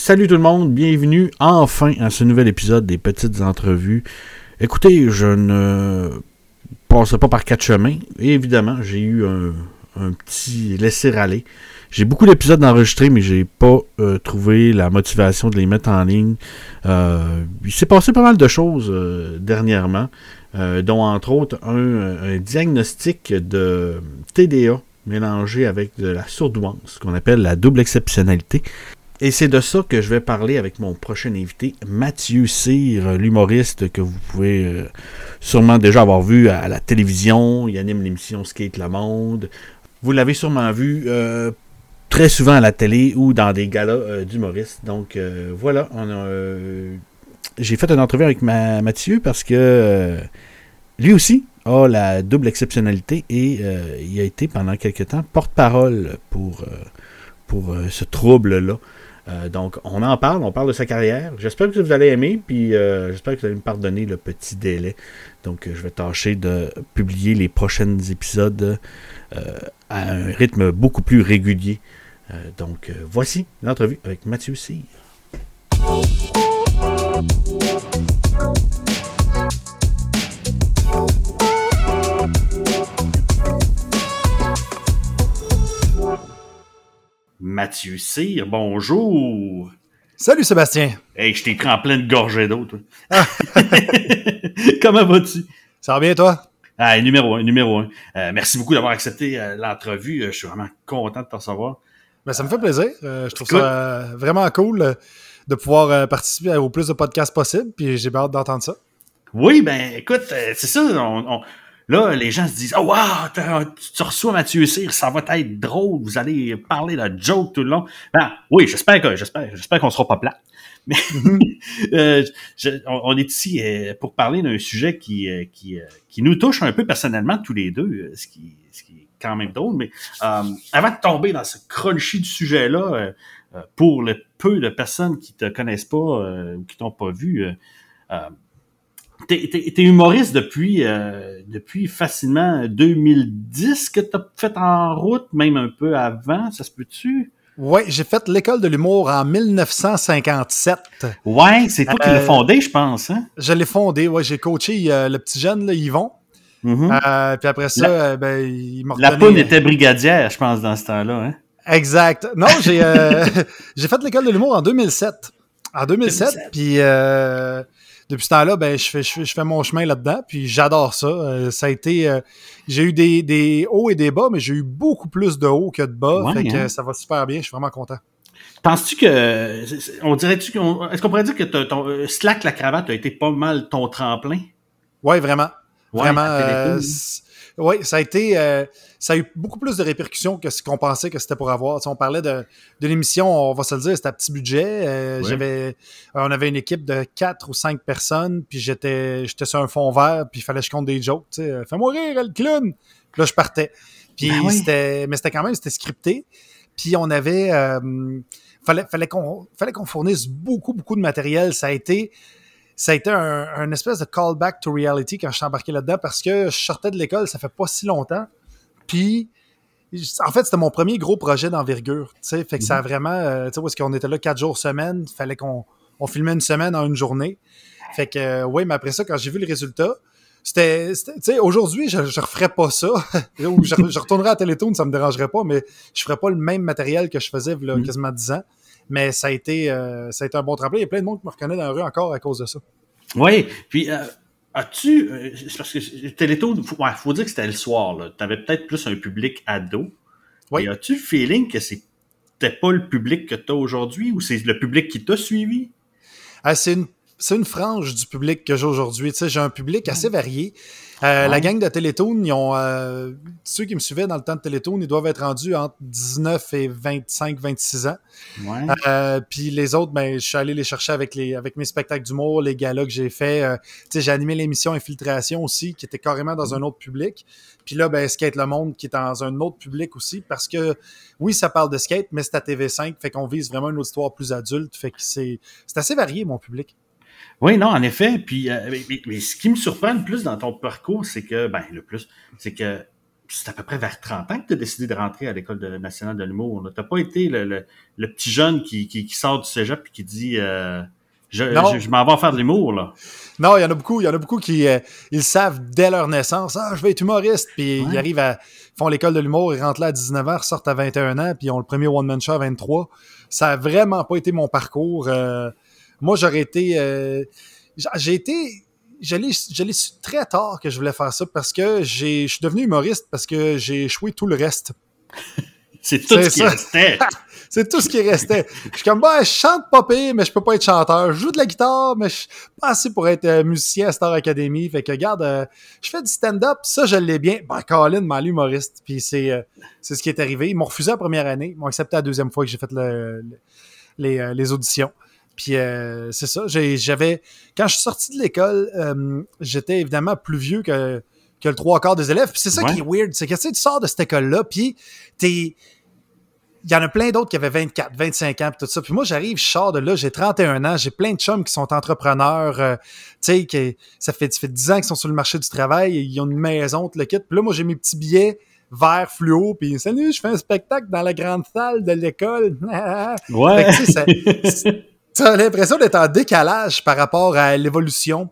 Salut tout le monde, bienvenue enfin à ce nouvel épisode des Petites Entrevues. Écoutez, je ne passe pas par quatre chemins. évidemment, j'ai eu un, petit laisser-aller. J'ai beaucoup d'épisodes enregistrés, mais j'ai pas euh, trouvé la motivation de les mettre en ligne. Euh, il s'est passé pas mal de choses euh, dernièrement, dont entre autres un, diagnostic de TDA mélangé avec de la sourdouance, qu'on appelle la double exceptionnalité. Et c'est de ça que je vais parler avec mon prochain invité, Mathieu Cyr, l'humoriste que vous pouvez euh, sûrement déjà avoir vu à la télévision. Il anime l'émission Skate le Monde. Vous l'avez sûrement vu euh, très souvent à la télé ou dans des galas euh, d'humoristes. Donc voilà, j'ai fait une entrevue avec Mathieu parce que lui aussi a la double exceptionnalité et il a été pendant quelque temps porte-parole pour, pour ce trouble-là. Euh, donc, on en parle, on parle de sa carrière. J'espère que vous allez aimer, puis euh, j'espère que vous allez me pardonner le petit délai. Donc, euh, je vais tâcher de publier les prochains épisodes à un rythme beaucoup plus régulier. donc, voici l'entrevue avec Mathieu Cyr. Mathieu Cyr, bonjour. Salut Sébastien. Hey, je t'ai pris en pleine gorgée d'eau, toi. Ah. Comment vas-tu? Ça va bien, toi? Ah, numéro un, numéro un. Euh, merci beaucoup d'avoir accepté euh, l'entrevue. Euh, je suis vraiment content de te recevoir. Ben, ça me fait plaisir. je trouve ça vraiment cool de pouvoir participer au plus de podcasts possible, puis j'ai hâte d'entendre ça. Oui, ben écoute, c'est ça. on, Là, les gens se disent Oh, wow, tu reçois Mathieu Cyr, ça va être drôle, vous allez parler de joke tout le long. Ben, oui, j'espère que j'espère, j'espère qu'on sera pas plat. Mais euh, on, est ici euh, pour parler d'un sujet qui, euh, qui, qui nous touche un peu personnellement tous les deux, ce qui, ce qui est quand même drôle. Mais avant de tomber dans ce crunchy du sujet-là, pour le peu de personnes qui te connaissent pas ou qui t'ont pas vu, T'es humoriste depuis, euh, depuis facilement 2010 que t'as fait en route, même un peu avant, ça se peut-tu? Oui, j'ai fait l'école de l'humour en 1957. Ouais, c'est toi qui l'as euh, fondé, je pense. Hein? Je l'ai fondé, ouais, j'ai coaché euh, le petit jeune, là, Yvon. Mm-hmm. puis après ça, ben, il m'a La poune était brigadière, je pense, dans ce temps-là. Hein? Exact. Non, j'ai j'ai fait l'école de l'humour en 2007. En 2007, 2007. puis depuis ce temps-là, ben, je fais, je, fais, mon chemin là-dedans, puis j'adore ça. Euh, ça a été. Euh, j'ai eu des, des, hauts et des bas, mais j'ai eu beaucoup plus de hauts que de bas. fait que hein. ça va super bien, je suis vraiment content. Penses-tu que. On dirait-tu Est-ce qu'on pourrait dire que ton, euh, Slack la cravate a été pas mal ton tremplin? Oui, vraiment. vraiment. Oui, ça a été, euh, ça a eu beaucoup plus de répercussions que ce qu'on pensait que c'était pour avoir. on parlait de, de l'émission, on va se le dire, c'était à petit budget. Euh, j'avais, on avait une équipe de quatre ou cinq personnes, puis j'étais, j'étais sur un fond vert, puis il fallait que je compte des jokes. Tu sais, fais-moi rire, le clown. Puis là, je partais. Puis ben c'était, mais c'était quand même, c'était scripté. Puis on avait, euh, fallait, fallait qu'on, fallait qu'on fournisse beaucoup, beaucoup de matériel. Ça a été ça a été un, espèce de callback to reality quand je suis embarqué là-dedans parce que je sortais de l'école, ça fait pas si longtemps. Puis, en fait, c'était mon premier gros projet d'envergure. Tu sais, fait que ça a mhm. vraiment, euh, tu sais, parce qu'on était là quatre jours semaine, il fallait qu'on on filmait une semaine en une journée. Fait que, euh, oui, mais après ça, quand j'ai vu le résultat, c'était, tu sais, aujourd'hui, je, je referais pas ça. je, je, retournerais à Télétoon, ça me dérangerait pas, mais je ferais pas le même matériel que je faisais il y a mhm. quasiment 10 ans. Mais ça a été, euh, ça a été un bon tremplin. Il y a plein de monde qui me reconnaît dans la rue encore à cause de ça. Oui, puis euh, as-tu, euh, parce que il faut, faut, dire que c'était le soir, tu avais peut-être plus un public ado. Oui. Et as-tu le feeling que c'était pas le public que tu as aujourd'hui ou c'est le public qui t'a suivi? Ah, c'est une c'est une frange du public que j'ai aujourd'hui. Tu sais, j'ai un public assez varié. Euh, la gang de Télétoon, ils ont, euh, ceux qui me suivaient dans le temps de Télétoon, ils doivent être rendus entre 19 et 25, 26 ans. Ouais. Euh, puis les autres, ben, je suis allé les chercher avec les, avec mes spectacles d'humour, les galas que j'ai fait. J'ai animé l'émission Infiltration aussi, qui était carrément dans un autre public. Puis là, ben, Skate le Monde, qui est dans un autre public aussi, parce que oui, ça parle de skate, mais c'est à TV5, fait qu'on vise vraiment une histoire plus adulte. Fait que c'est assez varié, mon public. Oui, non, en effet. Puis, euh, mais, ce qui me surprend le plus dans ton parcours, c'est que, ben, le plus, c'est que c'est à peu près vers 30 ans que tu as décidé de rentrer à l'École nationale de l'humour. Tu n'as pas été le, petit jeune qui, qui, sort du cégep et qui dit euh, Je, je, m'en vais faire de l'humour. là. Non, il y en a beaucoup. Il y en a beaucoup qui euh, ils savent dès leur naissance Ah, je vais être humoriste. Puis ils arrivent à. font l'école de l'humour, ils rentrent là à 19 ans, sortent à 21 ans, puis ils ont le premier one-man show à 23. Ça a vraiment pas été mon parcours. Euh, moi, j'aurais été. j'ai été je l'ai su très tard que je voulais faire ça parce que je suis devenu humoriste parce que j'ai échoué tout le reste. C'est tout ce qui restait. c'est tout ce qui restait. Je suis comme, bah, je chante pas pire, mais je peux pas être chanteur. Je joue de la guitare, mais je suis pas assez pour être euh, musicien à Star Academy. Fait que, regarde, euh, je fais du stand-up, ça, je l'ai bien. Ben, Colin m'a humoriste. Puis c'est euh, ce qui est arrivé. Ils m'ont refusé la première année. Ils m'ont accepté la deuxième fois que j'ai fait le, les, les auditions. Puis euh, c'est ça, j'avais quand je suis sorti de l'école, euh, j'étais évidemment plus vieux que, que le trois quarts des élèves. Puis c'est ça qui est weird, c'est que tu, sais, tu sors de cette école-là, puis t'es il y en a plein d'autres qui avaient 24, 25 ans, puis tout ça. Puis moi, j'arrive, je sors de là, j'ai 31 ans, j'ai plein de chums qui sont entrepreneurs, euh, tu sais, ça fait, ça fait 10 ans qu'ils sont sur le marché du travail, ils ont une maison, tout le kit. Puis là, moi, j'ai mes petits billets vert fluo, puis salut, je fais un spectacle dans la grande salle de l'école. ouais. tu as l'impression d'être en décalage par rapport à l'évolution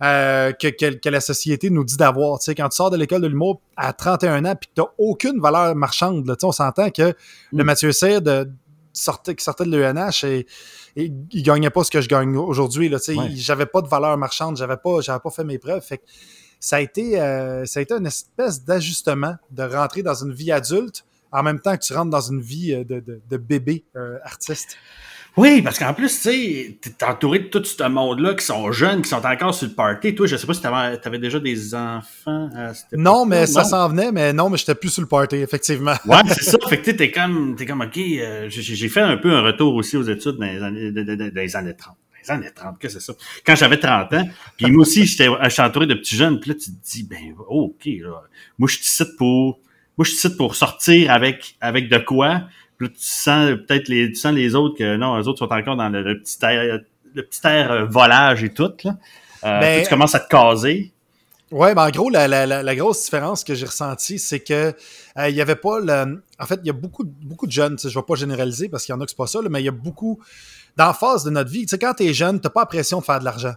euh, que, que, la société nous dit d'avoir. Tu sais, quand tu sors de l'école de l'humour à 31 ans puis que tu n'as aucune valeur marchande, là, on s'entend que le mm. Mathieu Cyr de, sortait, qui sortait de l'ENH et, et, il gagnait pas ce que je gagne aujourd'hui. Là, ouais. J'avais pas de valeur marchande, j'avais pas, j'avais pas fait mes preuves. Fait ça a été, euh, ça a été une espèce d'ajustement de rentrer dans une vie adulte en même temps que tu rentres dans une vie euh, de, de, de bébé artiste. Oui, parce qu'en plus, tu sais, t'es entouré de tout ce monde-là qui sont jeunes, qui sont encore sur le party. Toi, je sais pas si t'avais avais déjà des enfants à cette Non, mais ça s'en venait, mais non, mais j'étais plus sur le party, effectivement. Ouais, c'est ça. Fait que t'es comme, t'es comme, OK, euh, j'ai fait un peu un retour aussi aux études dans les années, dans les années 30 les années 30, que c'est ça? Quand j'avais 30 ans, puis moi aussi, j'étais entouré de petits jeunes, puis là, tu te dis, ben, OK, là, moi, je suis pour, moi, je suis pour sortir avec, avec de quoi, tu sens peut-être les, tu sens les autres que non, les autres sont encore dans le, petit air, le petit air euh, volage et tout. Là. Euh, ben, tu commences à te caser. Ouais, ben en gros, la, la, la, grosse différence que j'ai ressentie, c'est que euh, il y avait pas le. En fait, il y a beaucoup, beaucoup de jeunes, je vais pas généraliser parce qu'il y en a que c'est pas ça, mais il y a beaucoup dans phase de notre vie. Tu sais, quand t'es jeune, t'as pas l'impression de faire de l'argent.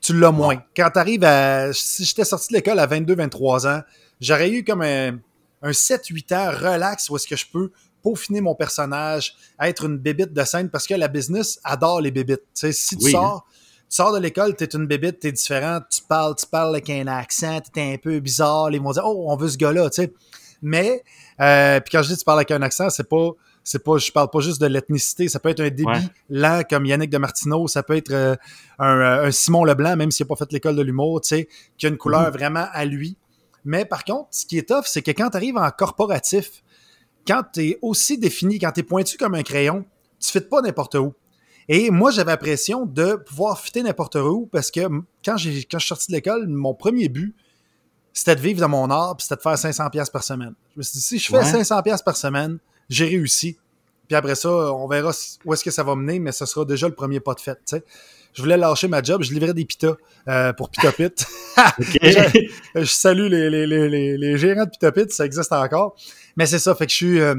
Tu l'as moins. Quand tu arrives à. Si j'étais sorti de l'école à 22, 23 ans, j'aurais eu comme un, un 7-8 ans relax où est-ce que je peux peaufiner mon personnage, être une bébite de scène parce que la business adore les bébites. si tu sors, tu sors de l'école, tu es une bébite, tu es différent, tu parles, tu parles avec un accent, tu es un peu bizarre, les vont dire Oh, on veut ce gars-là, tu sais. Mais euh, puis quand je dis tu parles avec un accent, c'est pas c'est pas je parle pas juste de l'ethnicité, ça peut être un débit lent comme Yannick de Martineau, ça peut être euh, euh, un, Simon Leblanc même s'il n'a pas fait l'école de l'humour, tu sais, qui a une couleur mm-hmm. vraiment à lui. Mais par contre, ce qui est tough, c'est que quand tu arrives en corporatif, quand tu es aussi défini, quand tu es pointu comme un crayon, tu fites pas n'importe où. Et moi, j'avais l'impression de pouvoir fitter n'importe où parce que quand, j'ai, quand je suis sorti de l'école, mon premier but, c'était de vivre dans mon art puis c'était de faire 500 pièces par semaine. Je me suis dit, si je fais 500 pièces par semaine, j'ai réussi. Puis après ça, on verra où est-ce que ça va mener, mais ce sera déjà le premier pas de fête. Je voulais lâcher ma job, je livrais des pitas euh, pour Pitopit. je, salue les, les, les, les, gérants de Pitopit, ça existe encore. Mais c'est ça, fait que je suis, euh,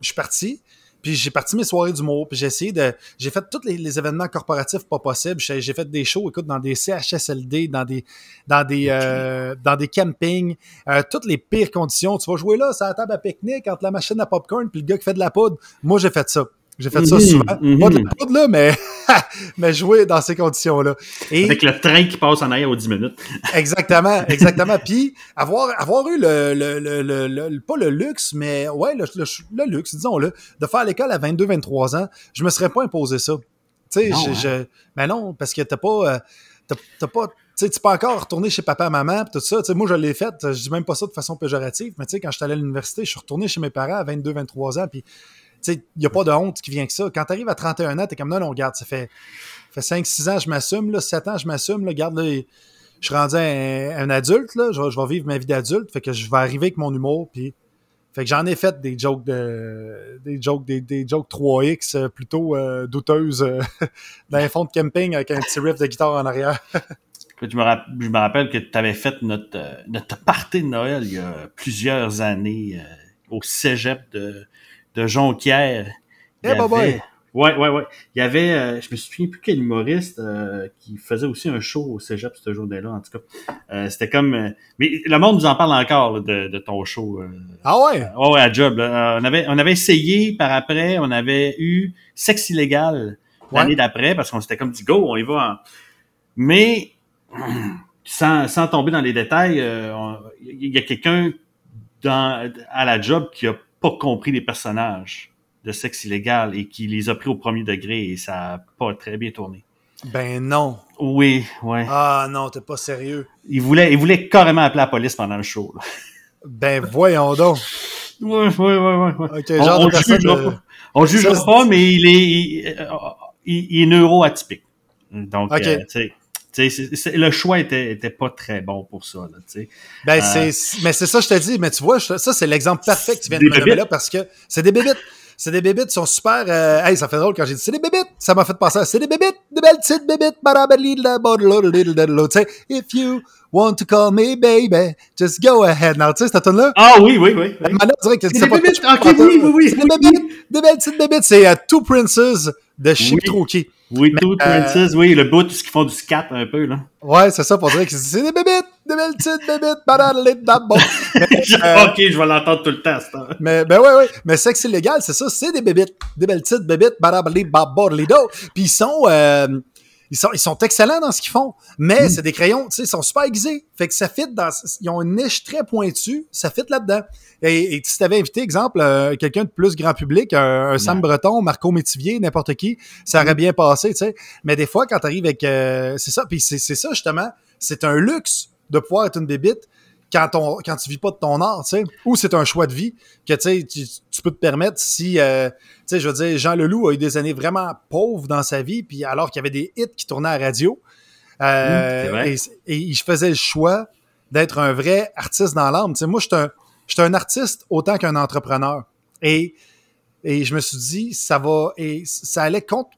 je suis parti. Puis j'ai parti mes soirées d'humour, puis j'ai essayé de... J'ai fait tous les, événements corporatifs pas possibles. J'ai fait des shows, écoute, dans des CHSLD, dans des dans des euh, dans des campings, euh, toutes les pires conditions. Tu vas jouer là, c'est la table à pique-nique, entre la machine à popcorn puis le gars qui fait de la poudre. Moi, j'ai fait ça. J'ai fait ça mhm, souvent. Pas de la mhm. poudre, là, mais, mais jouer dans ces conditions-là. Et... Avec le train qui passe en arrière aux 10 minutes. exactement, exactement. Puis, avoir, avoir eu le, le, le, le, pas le luxe, mais ouais, le, le, luxe, disons-le, de faire l'école à 22-23 ans, je me serais pas imposé ça. Tu sais, je, hein? mais non, parce que t'as pas, euh, t'as pas, tu sais, tu peux encore retourner chez papa, maman, tout ça. Tu sais, moi, je l'ai fait. Je dis même pas ça de façon péjorative, mais tu sais, quand j'étais allé à l'université, je suis retourné chez mes parents à 22-23 ans, puis il n'y a pas de honte qui vient que ça. Quand tu arrives à 31 ans, tu es comme non, non, regarde, ça fait, fait 5-6 ans, je m'assume, 7 ans, je m'assume, regarde, je suis rendu un, adulte, là, je, vais vivre ma vie d'adulte, fait que je vais arriver avec mon humour, puis fait que j'en ai fait des jokes de des jokes des, jokes 3X euh, plutôt euh, douteuses euh, dans un fond de camping avec un petit riff de guitare en arrière. je, me rappelle que tu avais fait notre, notre de Noël il y a plusieurs années au cégep de, de Jonquière. Eh, hey, Ouais, ouais, ouais. Il y avait, euh, je me souviens plus quel humoriste euh, qui faisait aussi un show au Cégep ce jour-là, en tout cas. Euh, c'était comme... mais le monde nous en parle encore de, de, ton show. ah ouais? ouais, ouais, à Job. on, avait, on avait essayé par après, on avait eu Sexe illégal l'année d'après, parce qu'on s'était comme dit, go, on y va. Mais, sans, sans tomber dans les détails, il y a quelqu'un dans à la Job qui a pas compris les personnages de sexe illégal et qui les a pris au premier degré et ça a pas très bien tourné. Ben non. Oui, ouais. Ah non, t'es pas sérieux. Il voulait, il voulait carrément appeler la police pendant le show. Ben voyons donc. Ouais, ouais, ouais, ouais. on, ne jugera pas. On jugera pas, mais il est, il, est neuroatypique. Donc, euh, tu sais, le choix était, était pas très bon pour ça. Là, ben, euh, c'est, mais c'est ça, je te dis. Mais tu vois, ça, c'est l'exemple parfait que tu viens de me donner là parce que c'est des bébites. C'est des bébites, sont super. Euh, hey, ça fait drôle quand j'ai dit c'est des bébites. Ça m'a fait penser à c'est des bébites, des belles petites bébites. Tu sais, if you want to call me baby, just go ahead. Now, tu sais, cette tune-là. Ah oui, oui, oui. oui. Maintenant, dirait que c'est des bébites. Ok, oui, oui, oui. C'est des bébites, des belles petites bébites. C'est uh, Two Princes de Chip oui. Trokey. Oui, Two Princes, oui, le bout, ce qu'ils font du scat un peu, là. Ouais, c'est ça, pour dire que c'est des bébites, des belles petites bébites, bon. euh, ok, je vais l'entendre tout le temps, ça. Mais, ben ouais, ouais. Mais sexe illégal, c'est ça, c'est des bébites, des belles petites bébites, Puis ils sont, euh, ils sont, ils sont excellents dans ce qu'ils font, mais mm. c'est des crayons, tu sais, ils sont super aiguisés. Fait que ça fit dans, ils ont une niche très pointue, ça fit là-dedans. Et, et si t'avais invité, exemple, euh, quelqu'un de plus grand public, un, Sam Breton, Marco Métivier, n'importe qui, ça aurait mm. bien passé, tu sais. Mais des fois, quand t'arrives avec, euh, c'est ça, puis c'est ça justement, c'est un luxe de pouvoir être une bébite quand, on, quand tu vis pas de ton art, tu sais, ou c'est un choix de vie que tu, tu peux te permettre si, euh, tu sais, je veux dire, Jean Leloup a eu des années vraiment pauvres dans sa vie, puis alors qu'il y avait des hits qui tournaient à la radio, euh, et, et, il faisait le choix d'être un vrai artiste dans l'âme. Tu sais, moi, je suis un, un artiste autant qu'un entrepreneur. Et, et je me suis dit, ça va, et ça allait contre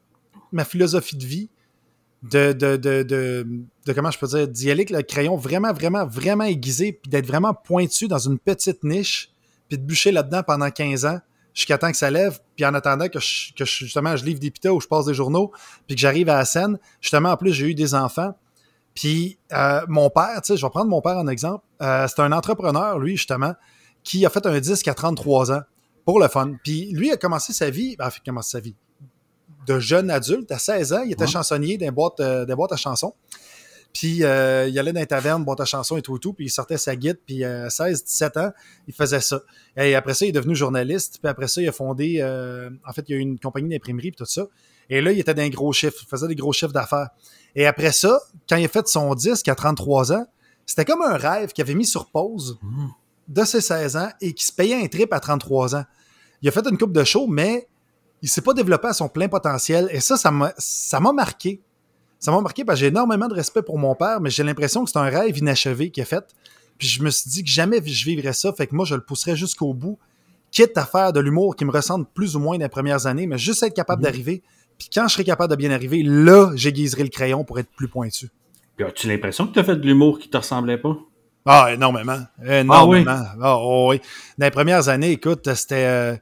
ma philosophie de vie de, de, de, comment je peux dire, d'y aller avec le crayon vraiment, vraiment, vraiment aiguisé, puis d'être vraiment pointu dans une petite niche, puis de bûcher là-dedans pendant 15 ans, jusqu'à temps que ça lève, puis en attendant que, je, justement je livre des pitas ou je passe des journaux, puis que j'arrive à la scène, justement, en plus, j'ai eu des enfants, puis euh, mon père, tu sais, je vais prendre mon père en exemple, euh, c'est un entrepreneur, lui, justement, qui a fait un disque à 33 ans, pour le fun. Puis lui a commencé sa vie, ben, a commencé sa vie, de jeune adulte. À 16 ans, il était chansonnier d'un boîte, euh, boîte à chansons. Puis euh, il allait dans les tavernes, boîte à chansons et tout, tout, puis il sortait sa guide, puis à 16, 17 ans, il faisait ça. Et après ça, il est devenu journaliste, puis après ça, il a fondé, euh, en fait, il y a eu une compagnie d'imprimerie, puis tout ça. Et là, il était dans gros chiffre, il faisait des gros chiffres d'affaires. Et après ça, quand il a fait son disque à 33 ans, c'était comme un rêve qu'il avait mis sur pause mmh. de ses 16 ans et qui se payait un trip à 33 ans. Il a fait une coupe de show, mais il s'est pas développé à son plein potentiel. Et ça, ça m'a, ça m'a marqué. Ça m'a marqué parce que j'ai énormément de respect pour mon père, mais j'ai l'impression que c'est un rêve inachevé qu'il a fait. Puis je me suis dit que jamais je vivrais ça, fait que moi, je le pousserais jusqu'au bout, quitte à faire de l'humour qui me ressemble plus ou moins dans les premières années, mais juste être capable mhm. d'arriver. Puis quand je serai capable de bien arriver, là, j'aiguiserai le crayon pour être plus pointu. Puis as-tu l'impression que tu as fait de l'humour qui te ressemblait pas? Ah, énormément. Énormément. Ah, oui? Ah, oui. Dans les premières années, écoute, c'était. Euh,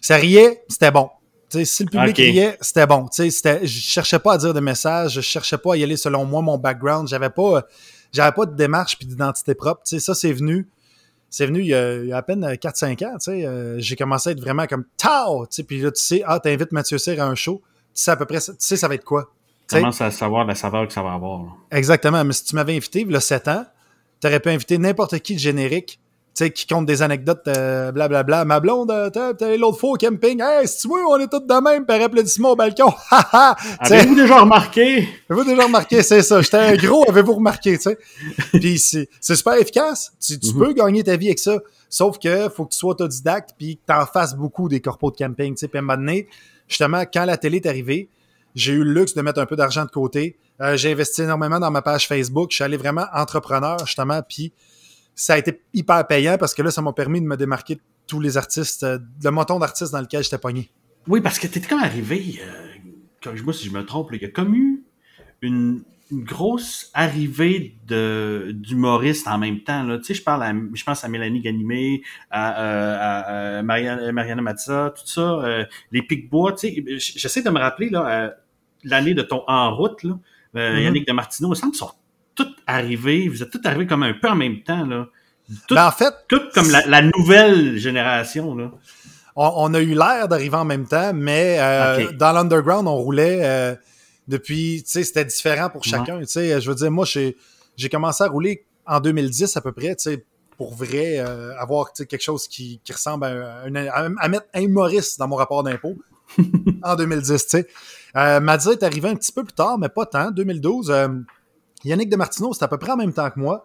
ça riait, c'était bon si le public riait, c'était bon. Je cherchais pas à dire de messages, je cherchais pas à y aller selon moi, mon background. J'avais pas, j'avais pas de démarche puis d'identité propre. ça, c'est venu. C'est venu il y, a, à peine 4-5 ans. Euh, j'ai commencé à être vraiment comme Tao! Puis là, tu sais, ah, t'invites Mathieu Cyr à un show. Tu sais à peu près, tu sais, ça va être quoi? Tu commences à savoir la saveur que ça va avoir. Exactement. Mais si tu m'avais invité, il y a 7 ans, tu aurais pu inviter n'importe qui de générique sais, qui compte des anecdotes, blablabla. Euh, bla, bla. Ma blonde, euh, t'es l'autre fois au camping. Hey, si tu vois, on est tous de même, par applaudissement au balcon. Avez-vous déjà remarqué? Avez-vous déjà remarqué, c'est ça. J'étais un gros, avez-vous remarqué, tu sais? Puis c'est super efficace. Tu, tu mhm. peux gagner ta vie avec ça. Sauf que faut que tu sois autodidacte puis que t'en fasses beaucoup des corpos de camping, tu sais. Puis à un moment donné, justement, quand la télé est arrivée, j'ai eu le luxe de mettre un peu d'argent de côté. Euh, j'ai investi énormément dans ma page Facebook. Je suis allé vraiment entrepreneur, justement, puis ça a été hyper payant parce que là, ça m'a permis de me démarquer de tous les artistes, euh, le monton d'artistes dans lequel j'étais pogné. Oui, parce que t'étais comme arrivé, euh, moi si je me trompe, il y a comme eu une, une grosse arrivée d'humoristes en même temps. Là. Tu sais, je parle à, je pense à Mélanie Ganimé, à, euh, à, à Mariana, Mariana Matza, tout ça, euh, les Picbois. Tu sais, j'essaie de me rappeler là l'année de ton en route là, mm-hmm. Yannick de Martineau. Il me semble qu'ils sont tous arrivés. Vous êtes tous arrivés comme un peu en même temps là. Tout, ben, en fait, tout comme la, la, nouvelle génération là. On, on a eu l'air d'arriver en même temps, mais okay. dans l'underground, on roulait depuis, tu sais, c'était différent pour chacun. Tu sais, je veux dire, moi, j'ai commencé à rouler en 2010 à peu près, tu sais, pour vrai, euh, avoir quelque chose qui, qui ressemble à, à, mettre un humoriste dans mon rapport d'impôt en 2010, tu sais. Euh, Madza est arrivé un petit peu plus tard, mais pas tant, 2012. Euh, Yannick de Martineau, c'était à peu près en même temps que moi.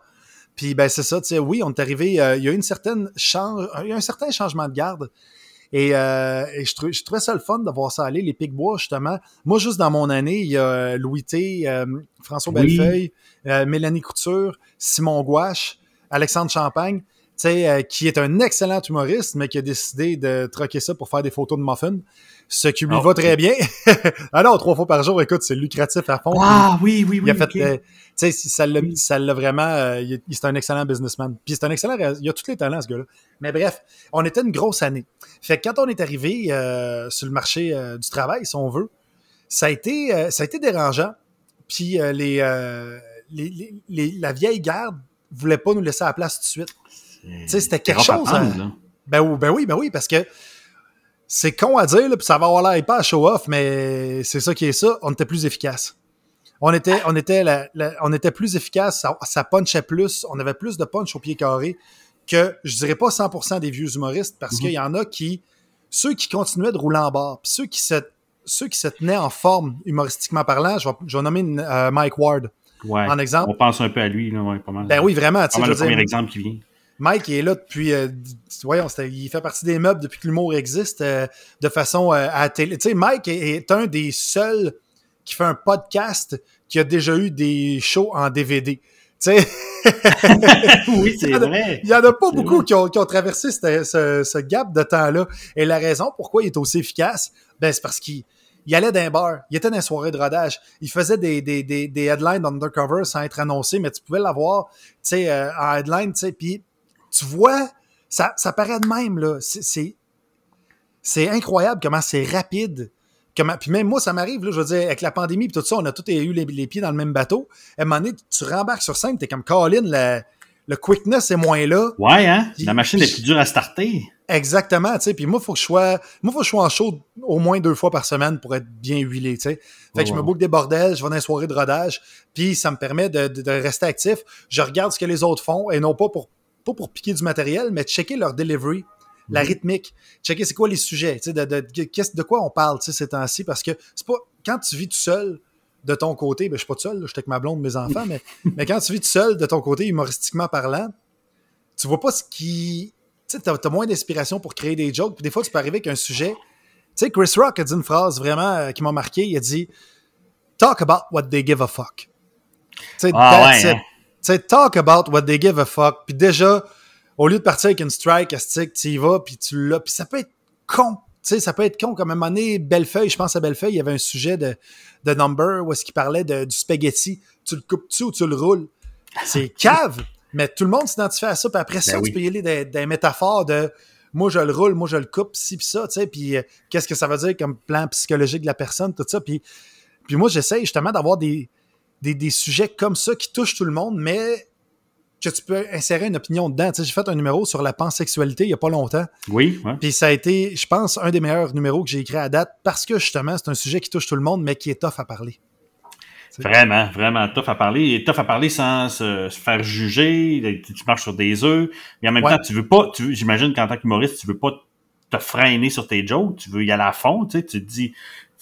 Puis ben c'est ça, tu sais, oui, on est arrivé, euh, il y a eu une certaine change, il y a un certain changement de garde. Et, euh, je, trouvais, je, trouvais ça le fun de voir ça aller, les Picbois, justement. Moi, juste dans mon année, il y a Louis T, euh, François Bellefeuille, Mélanie Couture, Simon Gouache, Alexandre Champagne, euh, qui est un excellent humoriste, mais qui a décidé de troquer ça pour faire des photos de muffins ce qui lui ah, va très bien. Alors, trois fois par jour, écoute, c'est lucratif à fond. Ah oui, oui, oui. Il a fait, euh, tu sais, ça l'a, ça l'a vraiment, euh, c'est un excellent businessman. Puis c'est un excellent, il a tous les talents, ce gars-là. Mais bref, on était une grosse année. Fait que quand on est arrivé euh, sur le marché du travail, si on veut, ça a été, ça a été dérangeant. Puis les, les, les, la vieille garde voulait pas nous laisser à la place tout de suite. C'était quelque chose. Hein. ben, ben oui, ben oui, parce que c'est con à dire, puis ça va avoir l'air pas à show-off, mais c'est ça qui est ça. On était plus efficace. On était, on était, on était plus efficace, ça, ça, punchait plus, on avait plus de punch au pied carré que, je dirais pas 100% des vieux humoristes, parce qu'il y en a qui, ceux qui continuaient de rouler en bas, puis ceux qui se, ceux qui se tenaient en forme, humoristiquement parlant, je vais, je vais nommer euh, Mike Ward en exemple. On pense un peu à lui, là, ouais, pas mal. Ben oui, vraiment. C'est le premier exemple qui vient. Mike est là depuis, euh, voyons, il fait partie des meubles depuis que l'humour existe euh, de façon euh, à télé. Tu sais, Mike est, un des seuls qui fait un podcast qui a déjà eu des shows en DVD. Tu sais, oui, c'est vrai. Il y en a pas beaucoup qui ont, qui ont, traversé ce, ce, ce gap de temps-là. Et la raison pourquoi il est aussi efficace, ben, c'est parce qu'il il allait d'un bar, il était dans une soirée de rodage, il faisait des, des, des, des headlines undercover sans être annoncé, mais tu pouvais l'avoir, tu sais, en headline, tu sais, puis tu vois, ça, ça paraît de même, là. C'est, c'est incroyable comment c'est rapide. Comment, puis même moi, ça m'arrive, là, je veux dire, avec la pandémie et tout ça, on a tous eu les, pieds dans le même bateau. À un moment donné, tu rembarques sur scène, t'es comme Colin, le, le quickness est moins là. Ouais, hein? la machine est plus dure à starter. Exactement, tu sais. Puis moi, faut que je sois, moi, faut que je sois en show au moins deux fois par semaine pour être bien huilé, tu sais. Fait que je me boucle des bordels, je vais dans les soirées de rodage, puis ça me permet de, de, rester actif. Je regarde ce que les autres font et non pas pour pas pour piquer du matériel, mais checker leur delivery, la mhm. rythmique, checker c'est quoi les sujets, de, de, de, de, quoi on parle ces temps-ci, parce que c'est pas quand tu vis tout seul de ton côté, ben, je suis pas tout seul, je suis avec ma blonde, mes enfants, mais, mais quand tu vis tout seul de ton côté, humoristiquement parlant, tu vois pas ce qui. Tu sais, t'as moins d'inspiration pour créer des jokes, puis des fois, tu peux arriver avec un sujet. Tu sais, Chris Rock a dit une phrase vraiment euh, qui m'a marqué. Il a dit Talk about what they give a fuck. Tu sais, ah, that's it sais, talk about what they give a fuck. Puis déjà, au lieu de partir avec une strike stick, tu y vas, puis tu l'as. Puis ça peut être con. Tu sais, ça peut être con. Comme à un moment donné, Bellefeuille, je pense à Bellefeuille, il y avait un sujet de, de number où est-ce qu'il parlait de, du spaghetti. Tu le coupes-tu ou tu le roules? C'est cave. mais tout le monde s'identifie à ça. Puis après ça, ben tu peux y aller des, des, métaphores de moi je le roule, moi je le coupe, ci puis ça, tu sais. Puis euh, qu'est-ce que ça veut dire comme plan psychologique de la personne, tout ça. Puis, puis moi, j'essaie justement d'avoir des, des, sujets comme ça qui touchent tout le monde, mais que tu peux insérer une opinion dedans. Tu sais, j'ai fait un numéro sur la pansexualité il n'y a pas longtemps. Oui. Puis ça a été, je pense, un des meilleurs numéros que j'ai écrit à date parce que justement, c'est un sujet qui touche tout le monde, mais qui est tough à parler. Vraiment, vraiment tough à parler. Et tough à parler sans se, faire juger. Tu, marches sur des œufs. Mais en même temps, tu veux pas, tu, j'imagine qu'en tant qu'humoriste, tu veux pas te freiner sur tes jokes. Tu veux y aller à fond. Tu, sais, tu te dis,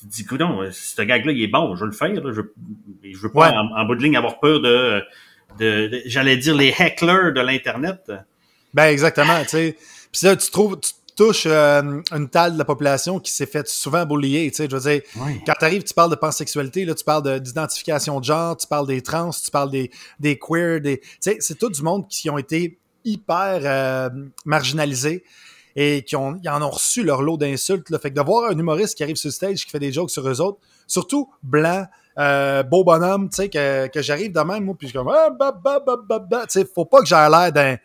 tu te dis, écoute, ce gag-là, il est bon, je veux le faire. Je, je veux pas, en, bout de ligne, avoir peur de, de, j'allais dire, les hecklers de l'Internet. Ben, exactement, tu sais. Puis là, tu trouves, tu touches euh, une taille de la population qui s'est fait souvent boulier, tu sais. Je veux dire, quand tu arrives, tu parles de pansexualité, là, tu parles d'identification de, genre, tu parles des trans, tu parles des, des queer, des, tu sais, c'est tout du monde qui ont été hyper euh, marginalisés et qui ont, en ont reçu leur lot d'insultes. Fait que de voir un humoriste qui arrive sur le stage qui fait des jokes sur eux autres, surtout blanc, euh, beau bonhomme, tu sais, que, que j'arrive de même, moi, puis je suis comme, ah, bah, bah, bah, bah, tu sais, faut pas que j'ai l'air d'un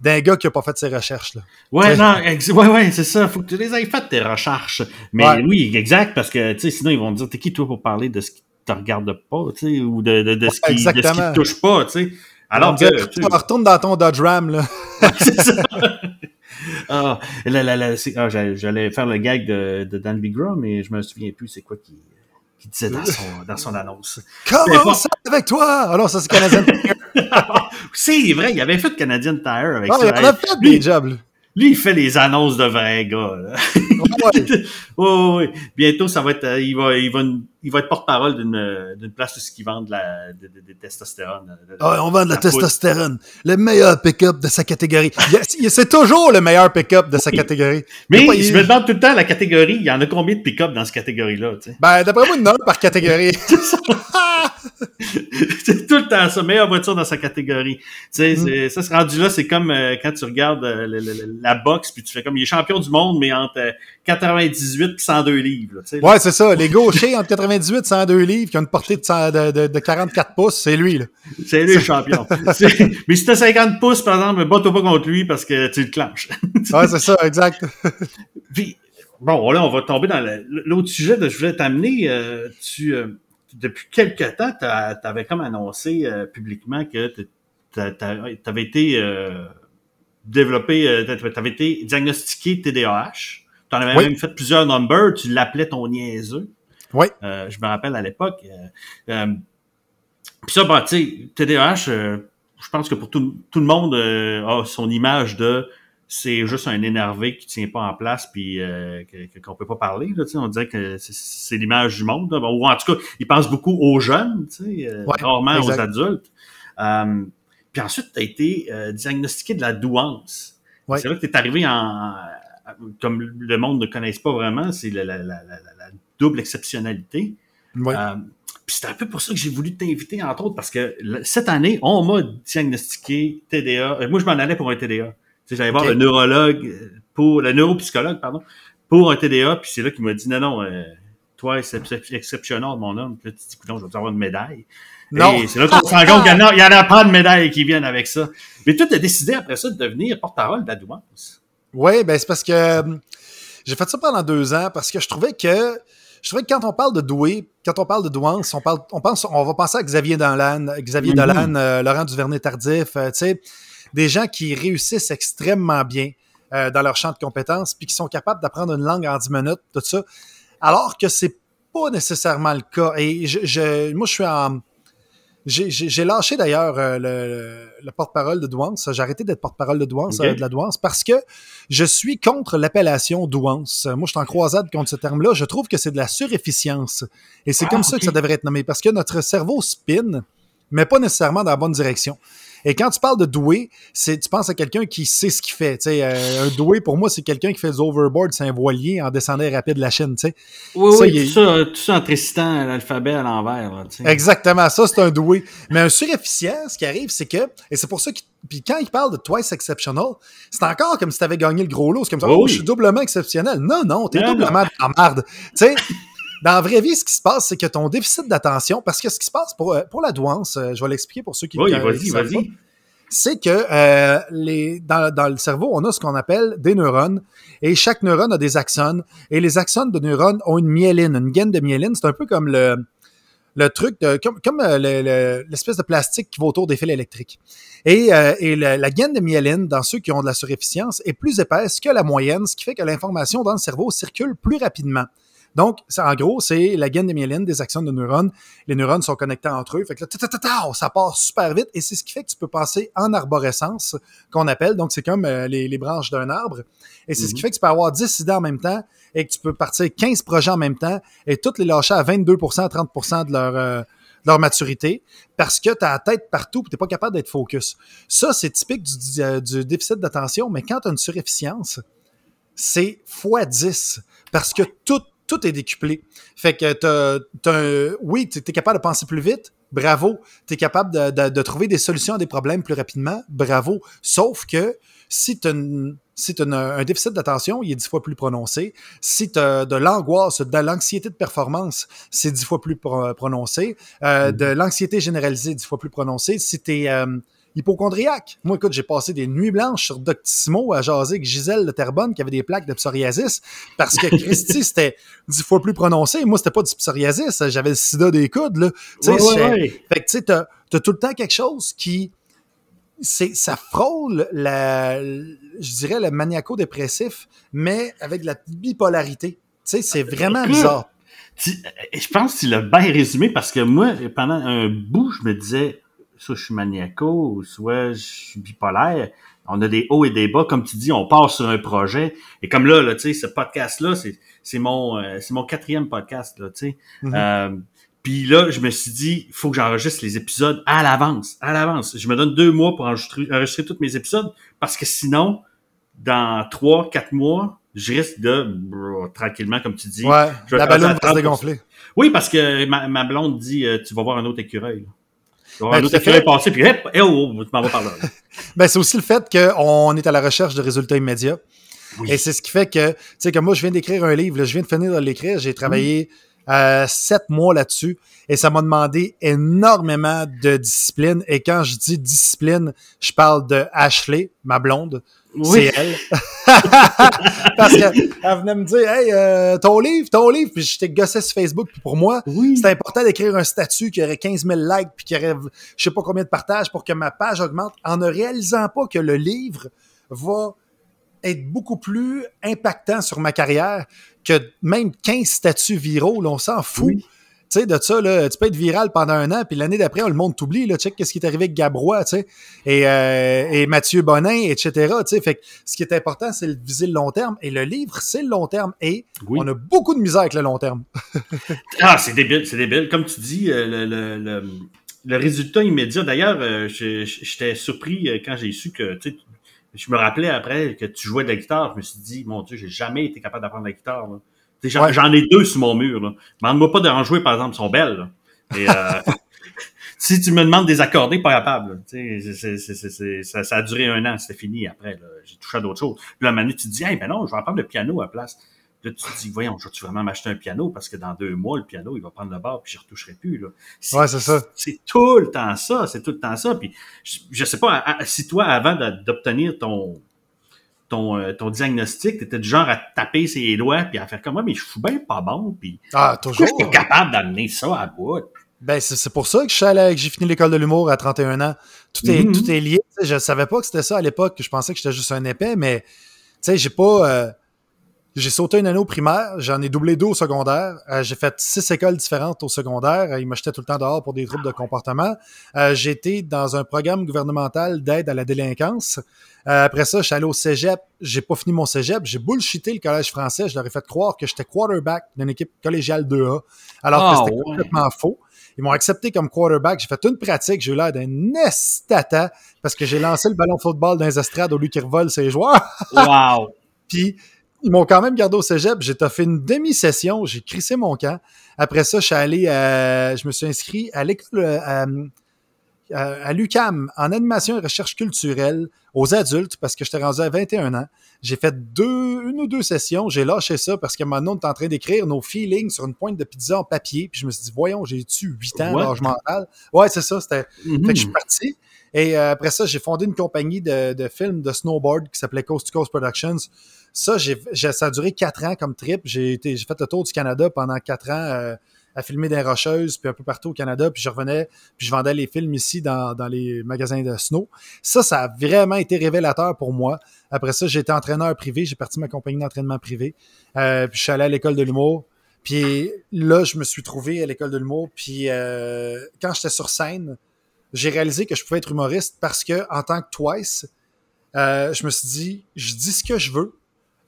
d'un gars qui a pas fait ses recherches. Là. Ouais, non, ouais, ouais, c'est ça. Faut que tu les aies faites tes recherches. Mais oui, exact, parce que tu sais, sinon ils vont te dire t'es qui toi pour parler de ce qui te regarde pas, tu sais, ou de, de, de, ce qui, de ce qui te touche pas, tu sais. Alors que, tu retournes dans ton Dodge Ram, là. c'est ça. ah, là, là, là, ah, j'allais faire le gag de, de Dan Bigram, mais je me souviens plus c'est quoi qui, qui disait dans son, dans son annonce. Comment ça avec toi? Alors, ça, c'est Canadian Tire. c'est vrai, il avait fait Canadian Tire avec ah, ça. Il a fait des jobs, lui, il fait les annonces de vrais gars. Ouais. oui, oui. Bientôt, ça va être, euh, il va, il va, il va être porte-parole d'une, d'une place où ils vendent de la, de, de, de testostérone. Ah, on vend de la, testostérone. Le meilleur pick-up de sa catégorie. c'est toujours le meilleur pick-up de sa catégorie. Mais je me demande tout le temps la catégorie. Il y en a combien de pick-up dans cette catégorie-là? Tu sais? Ben, d'après moi, une note par catégorie. c'est tout le temps ça, meilleure voiture dans sa catégorie. Tu sais, mm. ça, se rendu là, c'est comme euh, quand tu regardes euh, la boxe, puis tu fais comme, il est champion du monde, mais entre 98 et 102 livres. tu sais, ouais, c'est ça. Les gauchers entre 98 et 102 livres qui ont une portée de, de, de, 44 pouces, c'est lui. Là. C'est lui le champion. mais si t'as 50 pouces, par exemple, bats-toi pas contre lui parce que tu le clenches. ouais, c'est ça, exact. puis, bon, là, on va tomber dans l'autre sujet que je voulais t'amener. Euh, tu depuis quelque temps, tu avais comme annoncé euh, publiquement que tu avais été euh, développé, euh, tu avais été diagnostiqué TDAH. Tu en avais même fait plusieurs numbers, tu l'appelais ton niaiseux. Oui. je me rappelle à l'époque. Puis ça, bah, tu sais, TDAH, je pense que pour tout, tout le monde a son image de c'est juste un énervé qui tient pas en place puis euh, qu'on peut pas parler là, on dirait que c'est l'image du monde ou en tout cas il pense beaucoup aux jeunes euh, rarement aux adultes euh, puis ensuite tu as été euh, diagnostiqué de la douance c'est là que tu es arrivé en comme le monde ne connaisse pas vraiment c'est la, la, la, la, double exceptionnalité puis c'est un peu pour ça que j'ai voulu t'inviter, entre autres, parce que cette année, on m'a diagnostiqué TDA. Moi, je m'en allais pour un TDA j'allais voir le neurologue pour le neuropsychologue, pardon, pour un TDA, puis c'est là qu'il m'a dit non, non, euh, toi, c'est exceptionnel, mon homme. Puis là, tu dis, écoute, je vais avoir une médaille. Non. Et c'est là qu'on se rend compte qu'il n'y en, a pas de médailles qui viennent avec ça. Mais toi, tu as décidé après ça de devenir porte-parole de la douance. Oui, ben c'est parce que euh, j'ai fait ça pendant deux ans parce que je trouvais que je trouvais que quand on parle de doué, quand on parle de douance, on parle, on pense, on va penser à Xavier Dolan, Xavier. Dolan, euh, Laurent Duvernay-Tardif, tu sais, des gens qui réussissent extrêmement bien euh, dans leur champ de compétences, puis qui sont capables d'apprendre une langue en 10 minutes, tout ça. Alors que c'est pas nécessairement le cas. Et je, moi, je suis en. J'ai lâché d'ailleurs euh, le, porte-parole de Douance. J'ai arrêté d'être porte-parole de Douance, euh, de la Douance, parce que je suis contre l'appellation Douance. Moi, je suis en croisade contre ce terme-là. Je trouve que c'est de la surefficience. Et c'est ah, comme ça que ça devrait être nommé, parce que notre cerveau spin, mais pas nécessairement dans la bonne direction. Et quand tu parles de doué, c'est tu penses à quelqu'un qui sait ce qu'il fait. Euh, un doué, pour moi, c'est quelqu'un qui fait des overboard, c'est un voilier en descendant rapide la chaîne. sais. Oui, oui, tout, ça, tout ça en trécitant l'alphabet à l'envers. Exactement, ça, c'est un doué. Mais un surefficient, ce qui arrive, c'est que, et c'est pour ça que puis quand il parle de twice exceptional, c'est encore comme si tu avais gagné le gros lot. C'est comme ça, oh, je suis doublement exceptionnel. Non, non, t'es doublement en merde. Tu sais, dans la vraie vie, ce qui se passe, c'est que ton déficit d'attention, parce que ce qui se passe pour, euh, pour la douance, euh, je vais l'expliquer pour ceux qui Oui, vas-y, vas-y. C'est que euh, les, dans, dans, le cerveau, on a ce qu'on appelle des neurones, et chaque neurone a des axones, et les axones de neurones ont une myéline, une gaine de myéline. C'est un peu comme le, le truc de, comme, comme l'espèce de plastique qui va autour des fils électriques. Et, et la, la, gaine de myéline, dans ceux qui ont de la surefficience, est plus épaisse que la moyenne, ce qui fait que l'information dans le cerveau circule plus rapidement. Donc, en gros, c'est la gaine de myéline des actions de neurones. Les neurones sont connectés entre eux. Fait que là, ça part super vite et c'est ce qui fait que tu peux passer en arborescence, qu'on appelle. Donc, c'est comme euh, les, branches d'un arbre. Et c'est ce qui mhm. fait que tu peux avoir 10 idées en même temps et que tu peux partir 15 projets en même temps et toutes les lâcher à 22% 30% de leur, euh, leur maturité parce que tu as la tête partout et tu n'es pas capable d'être focus. Ça, c'est typique du, euh, du déficit d'attention, mais quand tu as une surefficience, c'est x 10 parce que tout tout est décuplé. Fait que t'as, t'as, oui, tu es capable de penser plus vite, bravo. Tu es capable de, de, de, trouver des solutions à des problèmes plus rapidement, bravo. Sauf que si tu as, si un déficit d'attention, il est dix fois plus prononcé. Si tu as de l'angoisse, de l'anxiété de performance, c'est dix fois plus prononcé. Euh, mm-hmm. De l'anxiété généralisée, dix fois plus prononcé. Si tu es euh, hypochondriaque. Moi, écoute, j'ai passé des nuits blanches sur Doctissimo à jaser avec Gisèle de Terrebonne qui avait des plaques de psoriasis parce que Christy, c'était dix fois plus prononcé. Moi, c'était pas du psoriasis. J'avais le sida des coudes, là. Ouais, ouais, Fait que, tu sais, t'as, as tout le temps quelque chose qui, c'est, ça frôle la, je dirais, le maniaco-dépressif, mais avec de la bipolarité. Tu sais, c'est vraiment bizarre. je pense que tu l'as bien résumé parce que moi, pendant un bout, je me disais, soit je suis maniaco, soit je suis bipolaire. On a des hauts et des bas, comme tu dis, on part sur un projet. Et comme là, là tu sais, ce podcast-là, c'est, c'est mon, euh, c'est mon quatrième podcast, là, tu sais. Mm-hmm. euh, puis là, je me suis dit, il faut que j'enregistre les épisodes à l'avance, à l'avance. Je me donne deux mois pour enregistrer, enregistrer tous mes épisodes, parce que sinon, dans trois, quatre mois, je risque de, tranquillement, comme tu dis. Ouais, la ballonne va se dégonfler. Oui, parce que ma, ma blonde dit, euh, tu vas voir un autre écureuil. Là. Ben, un autre écureuil passer, puis hop, eh, oh, oh, tu m'en vas par là. ben, c'est aussi le fait qu'on est à la recherche de résultats immédiats. Et c'est ce qui fait que, tu sais, que moi, je viens d'écrire un livre, là, je viens de finir de l'écrire, j'ai travaillé euh, sept mois là-dessus et ça m'a demandé énormément de discipline. Et quand je dis discipline, je parle de Ashley, ma blonde. C'est elle. Parce qu'elle venait me dire Hey, euh, ton livre, ton livre, puis j'étais gossé sur Facebook, puis pour moi, oui. c'était important d'écrire un statut qui aurait 15 000 likes, puis qui aurait je sais pas combien de partages pour que ma page augmente, en ne réalisant pas que le livre va être beaucoup plus impactant sur ma carrière que même 15 statuts viraux, là, on s'en fout. Tu sais, de ça, là, tu peux être viral pendant un an, puis l'année d'après, le monde t'oublie, là, check qu'est-ce qui est arrivé avec Gabrois, tu sais, et, euh, et Mathieu Bonin, etc., tu sais, fait que ce qui est important, c'est de viser le long terme, et le livre, c'est le long terme, et on a beaucoup de misère avec le long terme. ah, c'est débile, c'est débile. Comme tu dis, euh, le, le, le, le résultat immédiat, d'ailleurs, euh, j'étais surpris quand j'ai su que, tu sais, je me rappelais après que tu jouais de la guitare, je me suis dit, mon Dieu, j'ai jamais été capable d'apprendre la guitare. J'en ai deux sur mon mur. Demande-moi pas d'en jouer, par exemple, ils sont belles. Et, euh, si tu me demandes des accordés, pas capable. ça, ça, a duré un an, c'était fini après. J'ai touché à d'autres choses. Puis là, Manu, tu te dis, hey, ben non, je vais apprendre le piano à la place. Là, tu te dis, voyons, je vais vraiment m'acheter un piano? Parce que dans deux mois, le piano, il va prendre le bord puis je ne retoucherai plus. Là. Ouais, c'est ça. C'est tout le temps ça. C'est tout le temps ça. Puis je, ne sais pas, si toi, avant d'obtenir ton, ton, euh, ton diagnostic, tu étais du genre à taper ses doigts puis à faire comme moi, mais je suis bien pas bon. Puis ah, toujours. Je suis capable d'amener ça à bout? Ben, c'est pour ça que je suis allé, que j'ai fini l'école de l'humour à 31 ans. Tout est, mm-hmm. tout est lié. Je savais pas que c'était ça à l'époque. Je pensais que j'étais juste un épais, mais tu sais, j'ai pas. Euh, j'ai sauté une année au primaire, j'en ai doublé deux au secondaire. Euh, j'ai fait six écoles différentes au secondaire. Euh, ils me jetaient tout le temps dehors pour des troubles de comportement. Euh, j'ai été dans un programme gouvernemental d'aide à la délinquance. Après ça, je suis allé au cégep. J'ai pas fini mon cégep. J'ai bullshité le collège français. Je leur ai fait croire que j'étais quarterback d'une équipe collégiale 2A, alors que ah, c'était complètement faux. Ils m'ont accepté comme quarterback. J'ai fait une pratique. J'ai eu l'air d'un estata parce que j'ai lancé le ballon de football dans les estrades au lieu qu'ils revolent ses joueurs. wow! Puis ils m'ont quand même gardé au cégep. J'ai fait une demi-session, j'ai crissé mon camp. Après ça, je suis allé, euh, je me suis inscrit à l'école, euh, à l'UCAM en animation et recherche culturelle aux adultes parce que j'étais rendu à 21 ans. J'ai fait deux, une ou deux sessions. J'ai lâché ça parce que maintenant, on est en train d'écrire nos feelings sur une pointe de pizza en papier. Puis je me suis dit, voyons, j'ai-tu 8 ans d'âge mental? Ouais, c'est ça. C'était. Fait que je suis mm-hmm. parti. Et euh, après ça, j'ai fondé une compagnie de, de films de snowboard qui s'appelait Coast to Coast Productions. Ça, j'ai, ça a duré quatre ans comme trip. J'ai, été, j'ai fait le tour du Canada pendant quatre ans euh, à filmer des rocheuses, puis un peu partout au Canada, puis je revenais, puis je vendais les films ici dans, dans les magasins de snow. Ça, ça a vraiment été révélateur pour moi. Après ça, été entraîneur privé, j'ai parti ma compagnie d'entraînement privé, euh, puis je suis allé à l'école de l'humour. Puis là, je me suis trouvé à l'école de l'humour, puis euh, quand j'étais sur scène, j'ai réalisé que je pouvais être humoriste parce que en tant que Twice, je me suis dit, je dis ce que je veux,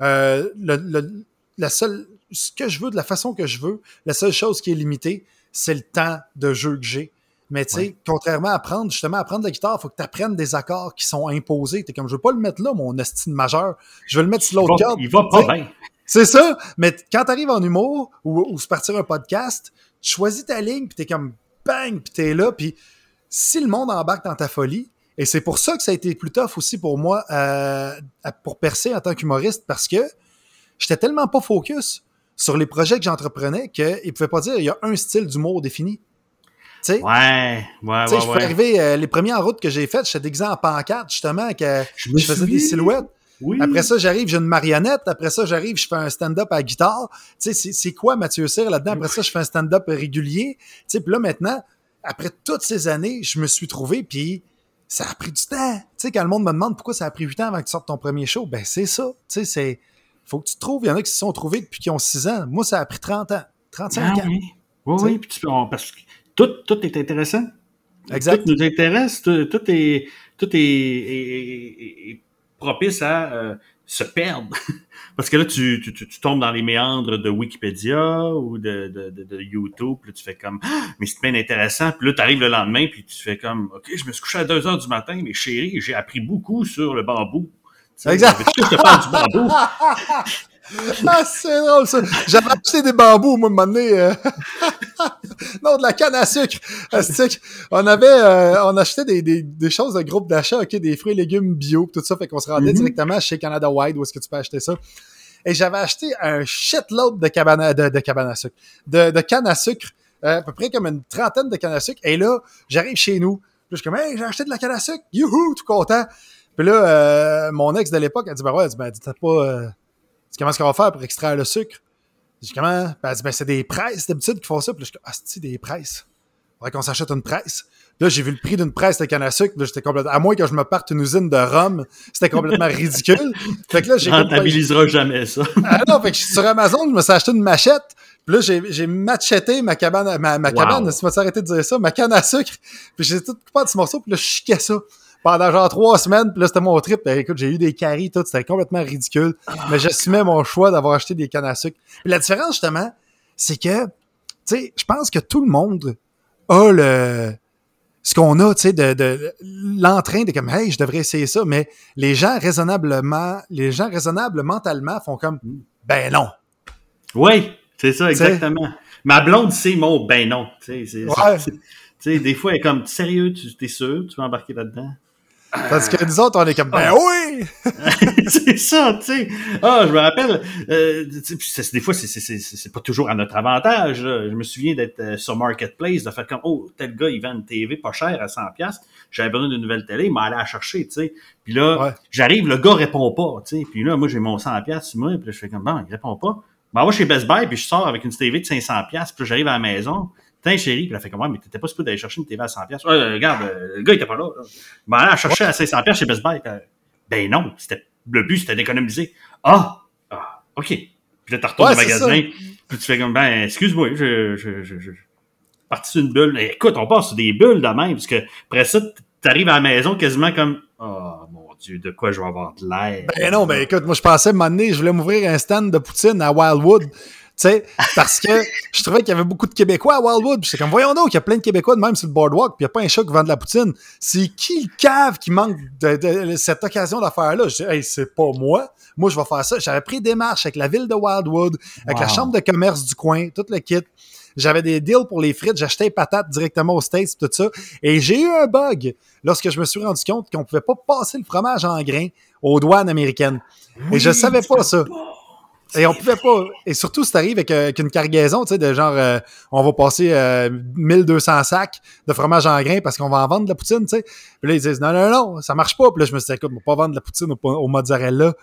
euh, le, la seule, ce que je veux, de la façon que je veux, la seule chose qui est limitée, c'est le temps de jeu que j'ai. Mais tu sais, contrairement à apprendre, justement, à apprendre la guitare, il faut que tu apprennes des accords qui sont imposés. T'es comme, je veux pas le mettre là, mon estime majeur. Je veux le mettre sur l'autre corde. Il va pas bien. C'est ça. Mais quand t'arrives en humour ou, ou se partir un podcast, tu choisis ta ligne, puis t'es comme bang, puis t'es là, puis si le monde embarque dans ta folie, et c'est pour ça que ça a été plus tough aussi pour moi euh, pour percer en tant qu'humoriste, parce que j'étais tellement pas focus sur les projets que j'entreprenais qu'il ne pouvait pas dire il y a un style d'humour défini. T'sais, ouais, ouais, ouais. Je suis arrivé, euh, les premières routes que j'ai faites, j'étais déguisé en pancarte, justement, que je, faisais des silhouettes. Après ça, j'arrive, j'ai une marionnette. Après ça, j'arrive, je fais un stand-up à guitare. Tu sais, c'est quoi Mathieu Cyr là-dedans? Après ça, je fais un stand-up régulier. Tu sais, puis là, maintenant, après toutes ces années, je me suis trouvé, puis ça a pris du temps. Tu sais, quand le monde me demande pourquoi ça a pris 8 ans avant que tu sortes ton premier show, ben c'est ça. Tu sais, c'est... Faut que tu te trouves. Il y en a qui se sont trouvés depuis qu'ils ont 6 ans. Moi, ça a pris 30 ans. 35 ah, ans. Oui, oui, oui. Puis tu, parce que tout, tout est intéressant. Exact. Tout nous intéresse. Tout, est, tout est, propice à euh, se perdre. Parce que là, tu, tu, tu, tombes dans les méandres de Wikipédia ou de, de, de, YouTube, puis là, tu fais comme ah, mais c'est bien intéressant. Puis là, tu arrives le lendemain, puis tu fais comme OK, je me suis couché à 2 heures du matin, mais chérie, j'ai appris beaucoup sur le bambou. Exact. Je te parle du bambou. ah, c'est drôle, ça. J'avais acheté des bambous, moi, un euh... non, de la canne à sucre. on avait, euh, on achetait des, des, des choses de groupe d'achat, OK, des fruits et légumes bio, tout ça. Fait qu'on se rendait mm-hmm. directement chez Canada Wide, où est-ce que tu peux acheter ça. Et j'avais acheté un shitload de cabane de, de cabane à sucre, de, de canne à sucre, euh, à peu près comme une trentaine de cannes à sucre. Et là, j'arrive chez nous. Puis je suis comme, hey, j'ai acheté de la canne à sucre. Youhou, tout content. Puis là, euh, mon ex de l'époque, a dit, ben ouais, elle dit, ben, t'as pas, comment est-ce qu'on va faire pour extraire le sucre? Je dis, comment? Ben, elle dit, ben, c'est des presses d'habitude qui font ça. Puis là, je dis, ah, c'est des presses. Faudrait qu'on s'achète une presse. Là, j'ai vu le prix d'une presse de canne à sucre. Là, j'étais complètement, à moins que je me parte une usine de rhum, c'était complètement ridicule. Fait que là, j'ai. Rentabilisera jamais ça. ah non, fait que sur Amazon, je me suis acheté une machette. Puis là, j'ai, j'ai machetté ma cabane, ma, ma cabane, si tu arrêté de dire ça, ma canne à sucre. Puis j'ai tout coupé de ce morceau, puis là, je chiquais ça pendant genre trois semaines, puis là, c'était mon trip. Ben, écoute, j'ai eu des caries, tout, c'était complètement ridicule. mais j'assumais mon choix d'avoir acheté des cannes à sucre. Puis la différence, justement, c'est que, tu sais, je pense que tout le monde a le ce qu'on a, tu sais, de, de l'entrain de comme, hey, je devrais essayer ça, mais les gens raisonnablement, les gens raisonnables mentalement font comme, ben non. Oui, c'est ça, exactement. Ma blonde, c'est mon ben non. Tu sais, des fois, elle est comme, sérieux, tu es sûr, tu vas embarquer là-dedans? Parce que nous autres, on est comme, ben oui! c'est ça, tu sais. Ah, je me rappelle, euh, des fois, c'est pas toujours à notre avantage. Je me souviens d'être euh, sur Marketplace, de faire comme, oh, tel gars, il vend une TV pas chère à 100$. J'avais besoin d'une nouvelle télé, il m'a allé la chercher, tu sais. Puis là, j'arrive, le gars répond pas, tu sais. Puis là, moi, j'ai mon 100$, moi, puis là, je fais comme, bon, il répond pas. Ben, moi, chez Best Buy, puis je sors avec une TV de 500$, puis là, j'arrive à la maison. Tiens, chérie, puis elle fait comme moi, mais t'étais pas supposé d'aller chercher une TV à 100$. Ouais, regarde, euh, le gars, il était pas là. là. Ben, elle a cherché à 500$ chez Best Buy. Ben non, c'était, le but, c'était d'économiser. Ah! ah, OK. Puis là, tu retournes au magasin, puis tu fais comme, ben, excuse-moi, je, je, je, je, parti sur une bulle. Écoute, on passe sur des bulles de même, parce que après ça, t'arrives à la maison quasiment comme, oh mon Dieu, de quoi je vais avoir de l'air? Ben non, ben écoute, moi, je pensais, un moment je voulais m'ouvrir un stand de poutine à Wildwood sais, parce que je trouvais qu'il y avait beaucoup de Québécois à Wildwood. Puis c'est comme, voyons donc, il y a plein de Québécois de même sur le boardwalk, puis il n'y a pas un chat qui vend de la poutine. C'est qui le cave qui manque de, cette occasion d'affaire-là? Je dis, hey, c'est pas moi. Moi, je vais faire ça. J'avais pris des marches avec la ville de Wildwood, avec la chambre de commerce du coin, tout le kit. J'avais des deals pour les frites, j'achetais les patates directement aux States, tout ça. Et j'ai eu un bug lorsque je me suis rendu compte qu'on pouvait pas passer le fromage en grains aux douanes américaines. Et je savais pas ça. Et on pouvait pas. Et surtout, si t'arrives avec, euh, avec, une cargaison, tu sais, de genre, euh, on va passer 1200 euh, sacs de fromage en grains parce qu'on va en vendre de la poutine, tu sais. Puis là, ils disent, non, non, non, ça marche pas. Puis là, je me suis dit, écoute, on va pas vendre de la poutine au, mozzarella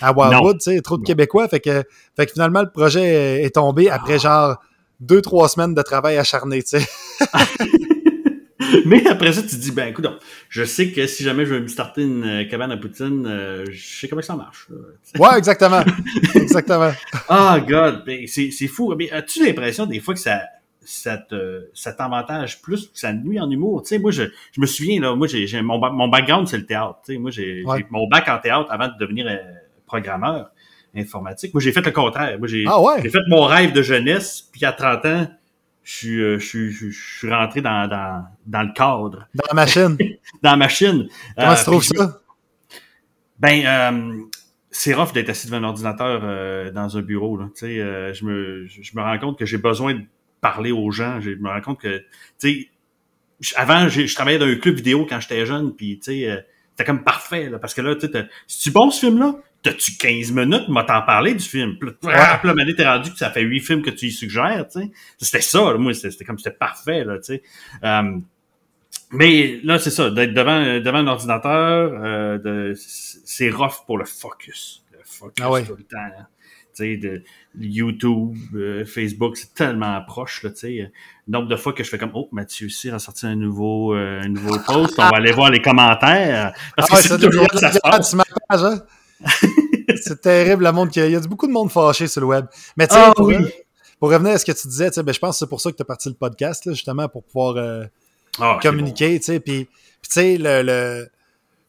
à Wildwood, tu sais, trop de Québécois. Fait que, fait que finalement, le projet est tombé après genre deux, trois semaines de travail acharné, tu sais. Mais après ça, tu te dis, ben écoute, je sais que si jamais je veux me starter une euh, cabane à poutine, euh, je sais comment ça marche. ouais, exactement. exactement. Ah, oh, God, ben, c'est fou. Mais as-tu l'impression des fois que ça, ça te, ça t'avantage plus que ça nuit en humour? Tu sais, moi, je, je me souviens, là, moi, j'ai, mon, mon background, c'est le théâtre. Tu sais, moi, j'ai mon bac en théâtre avant de devenir euh, programmeur informatique. Moi, j'ai fait le contraire. Moi, j'ai ah fait mon rêve de jeunesse, puis à 30 ans, je suis, je, je, suis rentré dans, dans, dans, le cadre. Dans la machine. dans la machine. Comment euh, tu trouves ça? Ben, euh, c'est rough d'être assis devant un ordinateur dans un bureau. Là. je, me, je me rends compte que j'ai besoin de parler aux gens. Je me rends compte que, tu sais, avant, je travaillais dans un club vidéo quand j'étais jeune, puis tu sais, c'était comme parfait, là, parce que là, tu sais, c'est-tu bon ce film-là? T'as-tu 15 minutes, m'a t'en parler du film? Puis là, ouais. t'es rendu que ça fait 8 films que tu y suggères, tu sais. C'était ça, là, moi, c'était comme, c'était parfait, là, tu sais. Euh, mais là, c'est ça, d'être devant, devant un ordinateur, euh, de, c'est rough pour le focus. Le focus ah tout le temps. Hein. De YouTube, euh, Facebook, c'est tellement proche, là, tu sais. Nombre de fois que je fais comme, oh, Mathieu Cyr a sorti un nouveau, euh, un nouveau post, on va aller voir les commentaires. Parce ah que c'est toujours ça se passe. C'est terrible, le monde. Il y a beaucoup de monde fâché sur le web. Mais tu sais, ah pour, pour, revenir à ce que tu disais, ben, je pense que c'est pour ça que tu as parti le podcast, là, justement, pour pouvoir ah, communiquer. Puis, tu sais, le,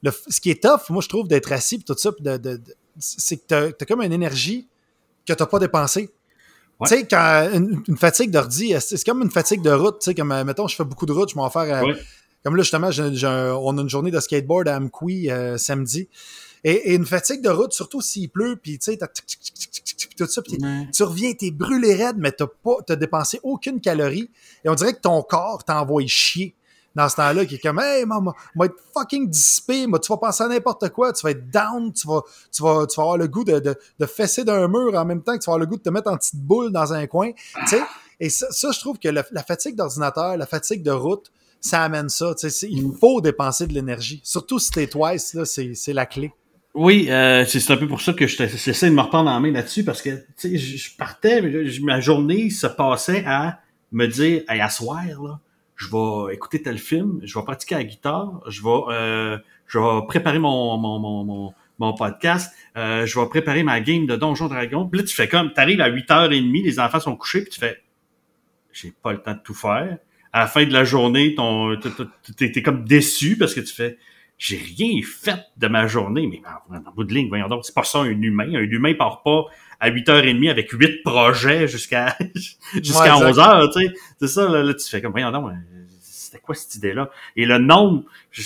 le, ce qui est tough, moi, je trouve, d'être assis et tout ça, de, de, c'est que tu as, comme une énergie que tu n'as pas dépensée. Tu sais, quand une, fatigue d'ordi, c'est comme une fatigue de route. Tu sais, comme, euh, mettons, je fais beaucoup de route, je m'en faire. Euh, comme là, justement, on a une journée de skateboard à Amqui euh, samedi. Et, une fatigue de route, surtout s'il pleut, puis tu sais, tout ça, puis tu reviens, t'es brûlé raide, mais t'as pas, t'as dépensé aucune calorie. Et on dirait que ton corps t'envoie chier dans ce temps-là, qui est comme, hey, maman, va être fucking dissipé, tu vas penser à n'importe quoi, tu vas être down, tu vas, tu vas, tu vas avoir le goût de, de, de fesser d'un mur en même temps que tu vas avoir le goût de te mettre en petite boule dans un coin, tu sais. Et ça, ça, je trouve que la, fatigue d'ordinateur, la fatigue de route, ça amène ça. Il faut dépenser de l'énergie. Surtout si t'es twice, c'est la clé. Oui, euh, c'est un peu pour ça que j'essaie de me reprendre en main là-dessus parce que je partais, ma journée se passait à me dire, hey, à soir, là, je vais écouter tel film, je vais pratiquer la guitare, je vais, euh, préparer mon, mon, podcast, euh, je vais préparer ma game de Donjon Dragon. Puis là, tu fais comme, t'arrives à 8h30, les enfants sont couchés, puis tu fais, j'ai pas le temps de tout faire. À la fin de la journée, t'es comme déçu parce que tu fais, j'ai rien fait de ma journée, mais en, bout de ligne, voyons donc, c'est pas ça un humain. Un humain part pas à 8h30 avec 8 projets jusqu'à jusqu'à 11h, tu sais. C'est ça, là, tu fais comme, voyons donc, c'était quoi cette idée-là? Et le nombre, je,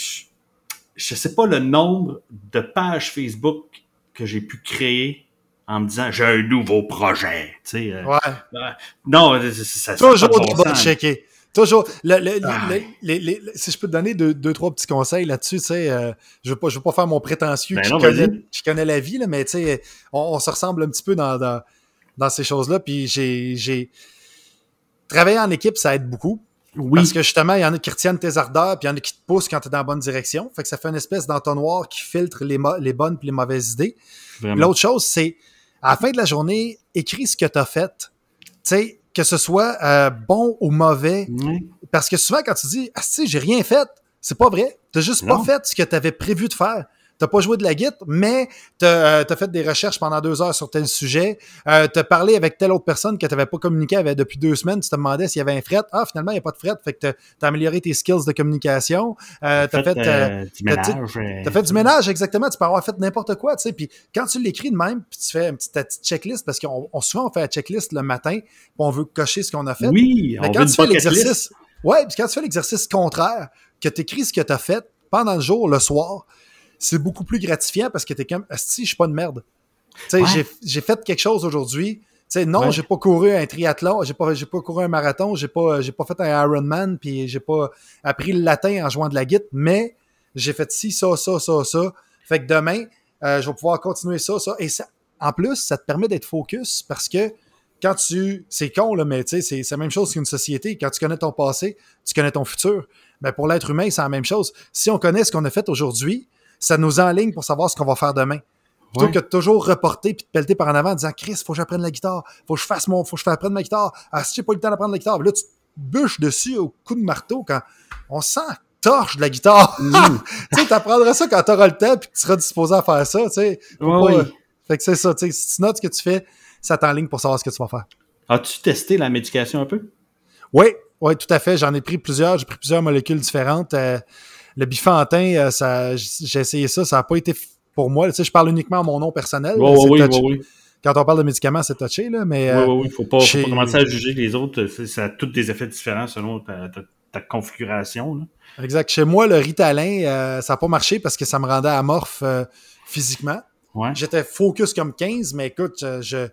je sais pas le nombre de pages Facebook que j'ai pu créer en me disant j'ai un nouveau projet. Tu sais, euh, ouais. non, ça, Toujours de checker. Toujours. si je peux te donner deux, trois petits conseils là-dessus, tu sais, euh, je ne veux, veux, pas faire mon prétentieux. Ben je, connais, la vie, là, mais tu sais, on, se ressemble un petit peu dans, dans, ces choses-là. Puis j'ai. Travailler en équipe, ça aide beaucoup. Oui. Parce que justement, il y en a qui retiennent tes ardeurs, puis il y en a qui te poussent quand tu es dans la bonne direction. Fait que ça fait une espèce d'entonnoir qui filtre les, les bonnes et les mauvaises idées. L'autre chose, c'est à la fin de la journée, écris ce que tu as fait. Tu sais, que ce soit euh, bon ou mauvais. Parce que souvent, quand tu dis Ah, si, j'ai rien fait, c'est pas vrai. T'as juste pas fait ce que tu avais prévu de faire. T'as pas joué de la guitare, mais t'as euh, as fait des recherches pendant deux heures sur tel sujet. Euh, t'as parlé avec telle autre personne que t'avais pas communiqué avec depuis deux semaines. Tu te demandais s'il y avait un fret. Ah, finalement, il n'y a pas de fret. Fait que t'as as amélioré tes skills de communication. Euh, t'as fait, euh, du ménage. T'as fait du ménage, exactement. Tu peux avoir fait n'importe quoi, tu sais. Puis quand tu l'écris de même, puis tu fais une petite, ta petite checklist, parce qu'on souvent on fait la checklist le matin, puis on veut cocher ce qu'on a fait. Oui, mais quand tu fais l'exercice, ouais, puis quand tu fais l'exercice contraire, que tu écris ce que tu as fait pendant le jour, le soir, c'est beaucoup plus gratifiant parce que t'es comme, si je suis pas de merde. J'ai fait quelque chose aujourd'hui. Non, j'ai pas couru un triathlon, j'ai pas, pas couru un marathon, j'ai pas, pas fait un Ironman, puis j'ai pas appris le latin en jouant de la guitare, mais j'ai fait ci, ça, ça, ça, ça. Fait que demain, euh, je vais pouvoir continuer ça, ça. Et ça, en plus, ça te permet d'être focus parce que quand tu. C'est con, là, mais c'est la même chose qu'une société. Quand tu connais ton passé, tu connais ton futur. Mais pour l'être humain, c'est la même chose. Si on connaît ce qu'on a fait aujourd'hui, ça nous enligne pour savoir ce qu'on va faire demain. Plutôt que de toujours reporter puis de pelleter par en avant en disant Chris, faut que j'apprenne la guitare, faut que je fasse mon, faut que je apprenne ma guitare. Ah, si j'ai pas eu le temps d'apprendre la guitare, là, tu te bûches dessus au coup de marteau quand on sent torche de la guitare. Mm. tu sais, t'apprendras ça quand t'auras le temps puis que tu seras disposé à faire ça, tu sais. Fait que c'est ça, tu sais, si tu notes ce que tu fais, ça t'enligne pour savoir ce que tu vas faire. As-tu testé la médication un peu? Oui, oui, tout à fait. J'en ai pris plusieurs. J'ai pris plusieurs molécules différentes. Euh, le bifantin, euh, ça, j'ai essayé ça, ça n'a pas été pour moi. Tu sais, je parle uniquement à mon nom personnel. oui, oui, oui, Quand on parle de médicaments, c'est touché, là, mais... Oui, oui, oui, il ne faut pas, commencer à juger les autres. Ça a tous des effets différents selon ta, configuration. Exact. Chez moi, le Ritalin, euh, ça n'a pas marché parce que ça me rendait amorphe euh, physiquement. J'étais focus comme 15, mais écoute, je,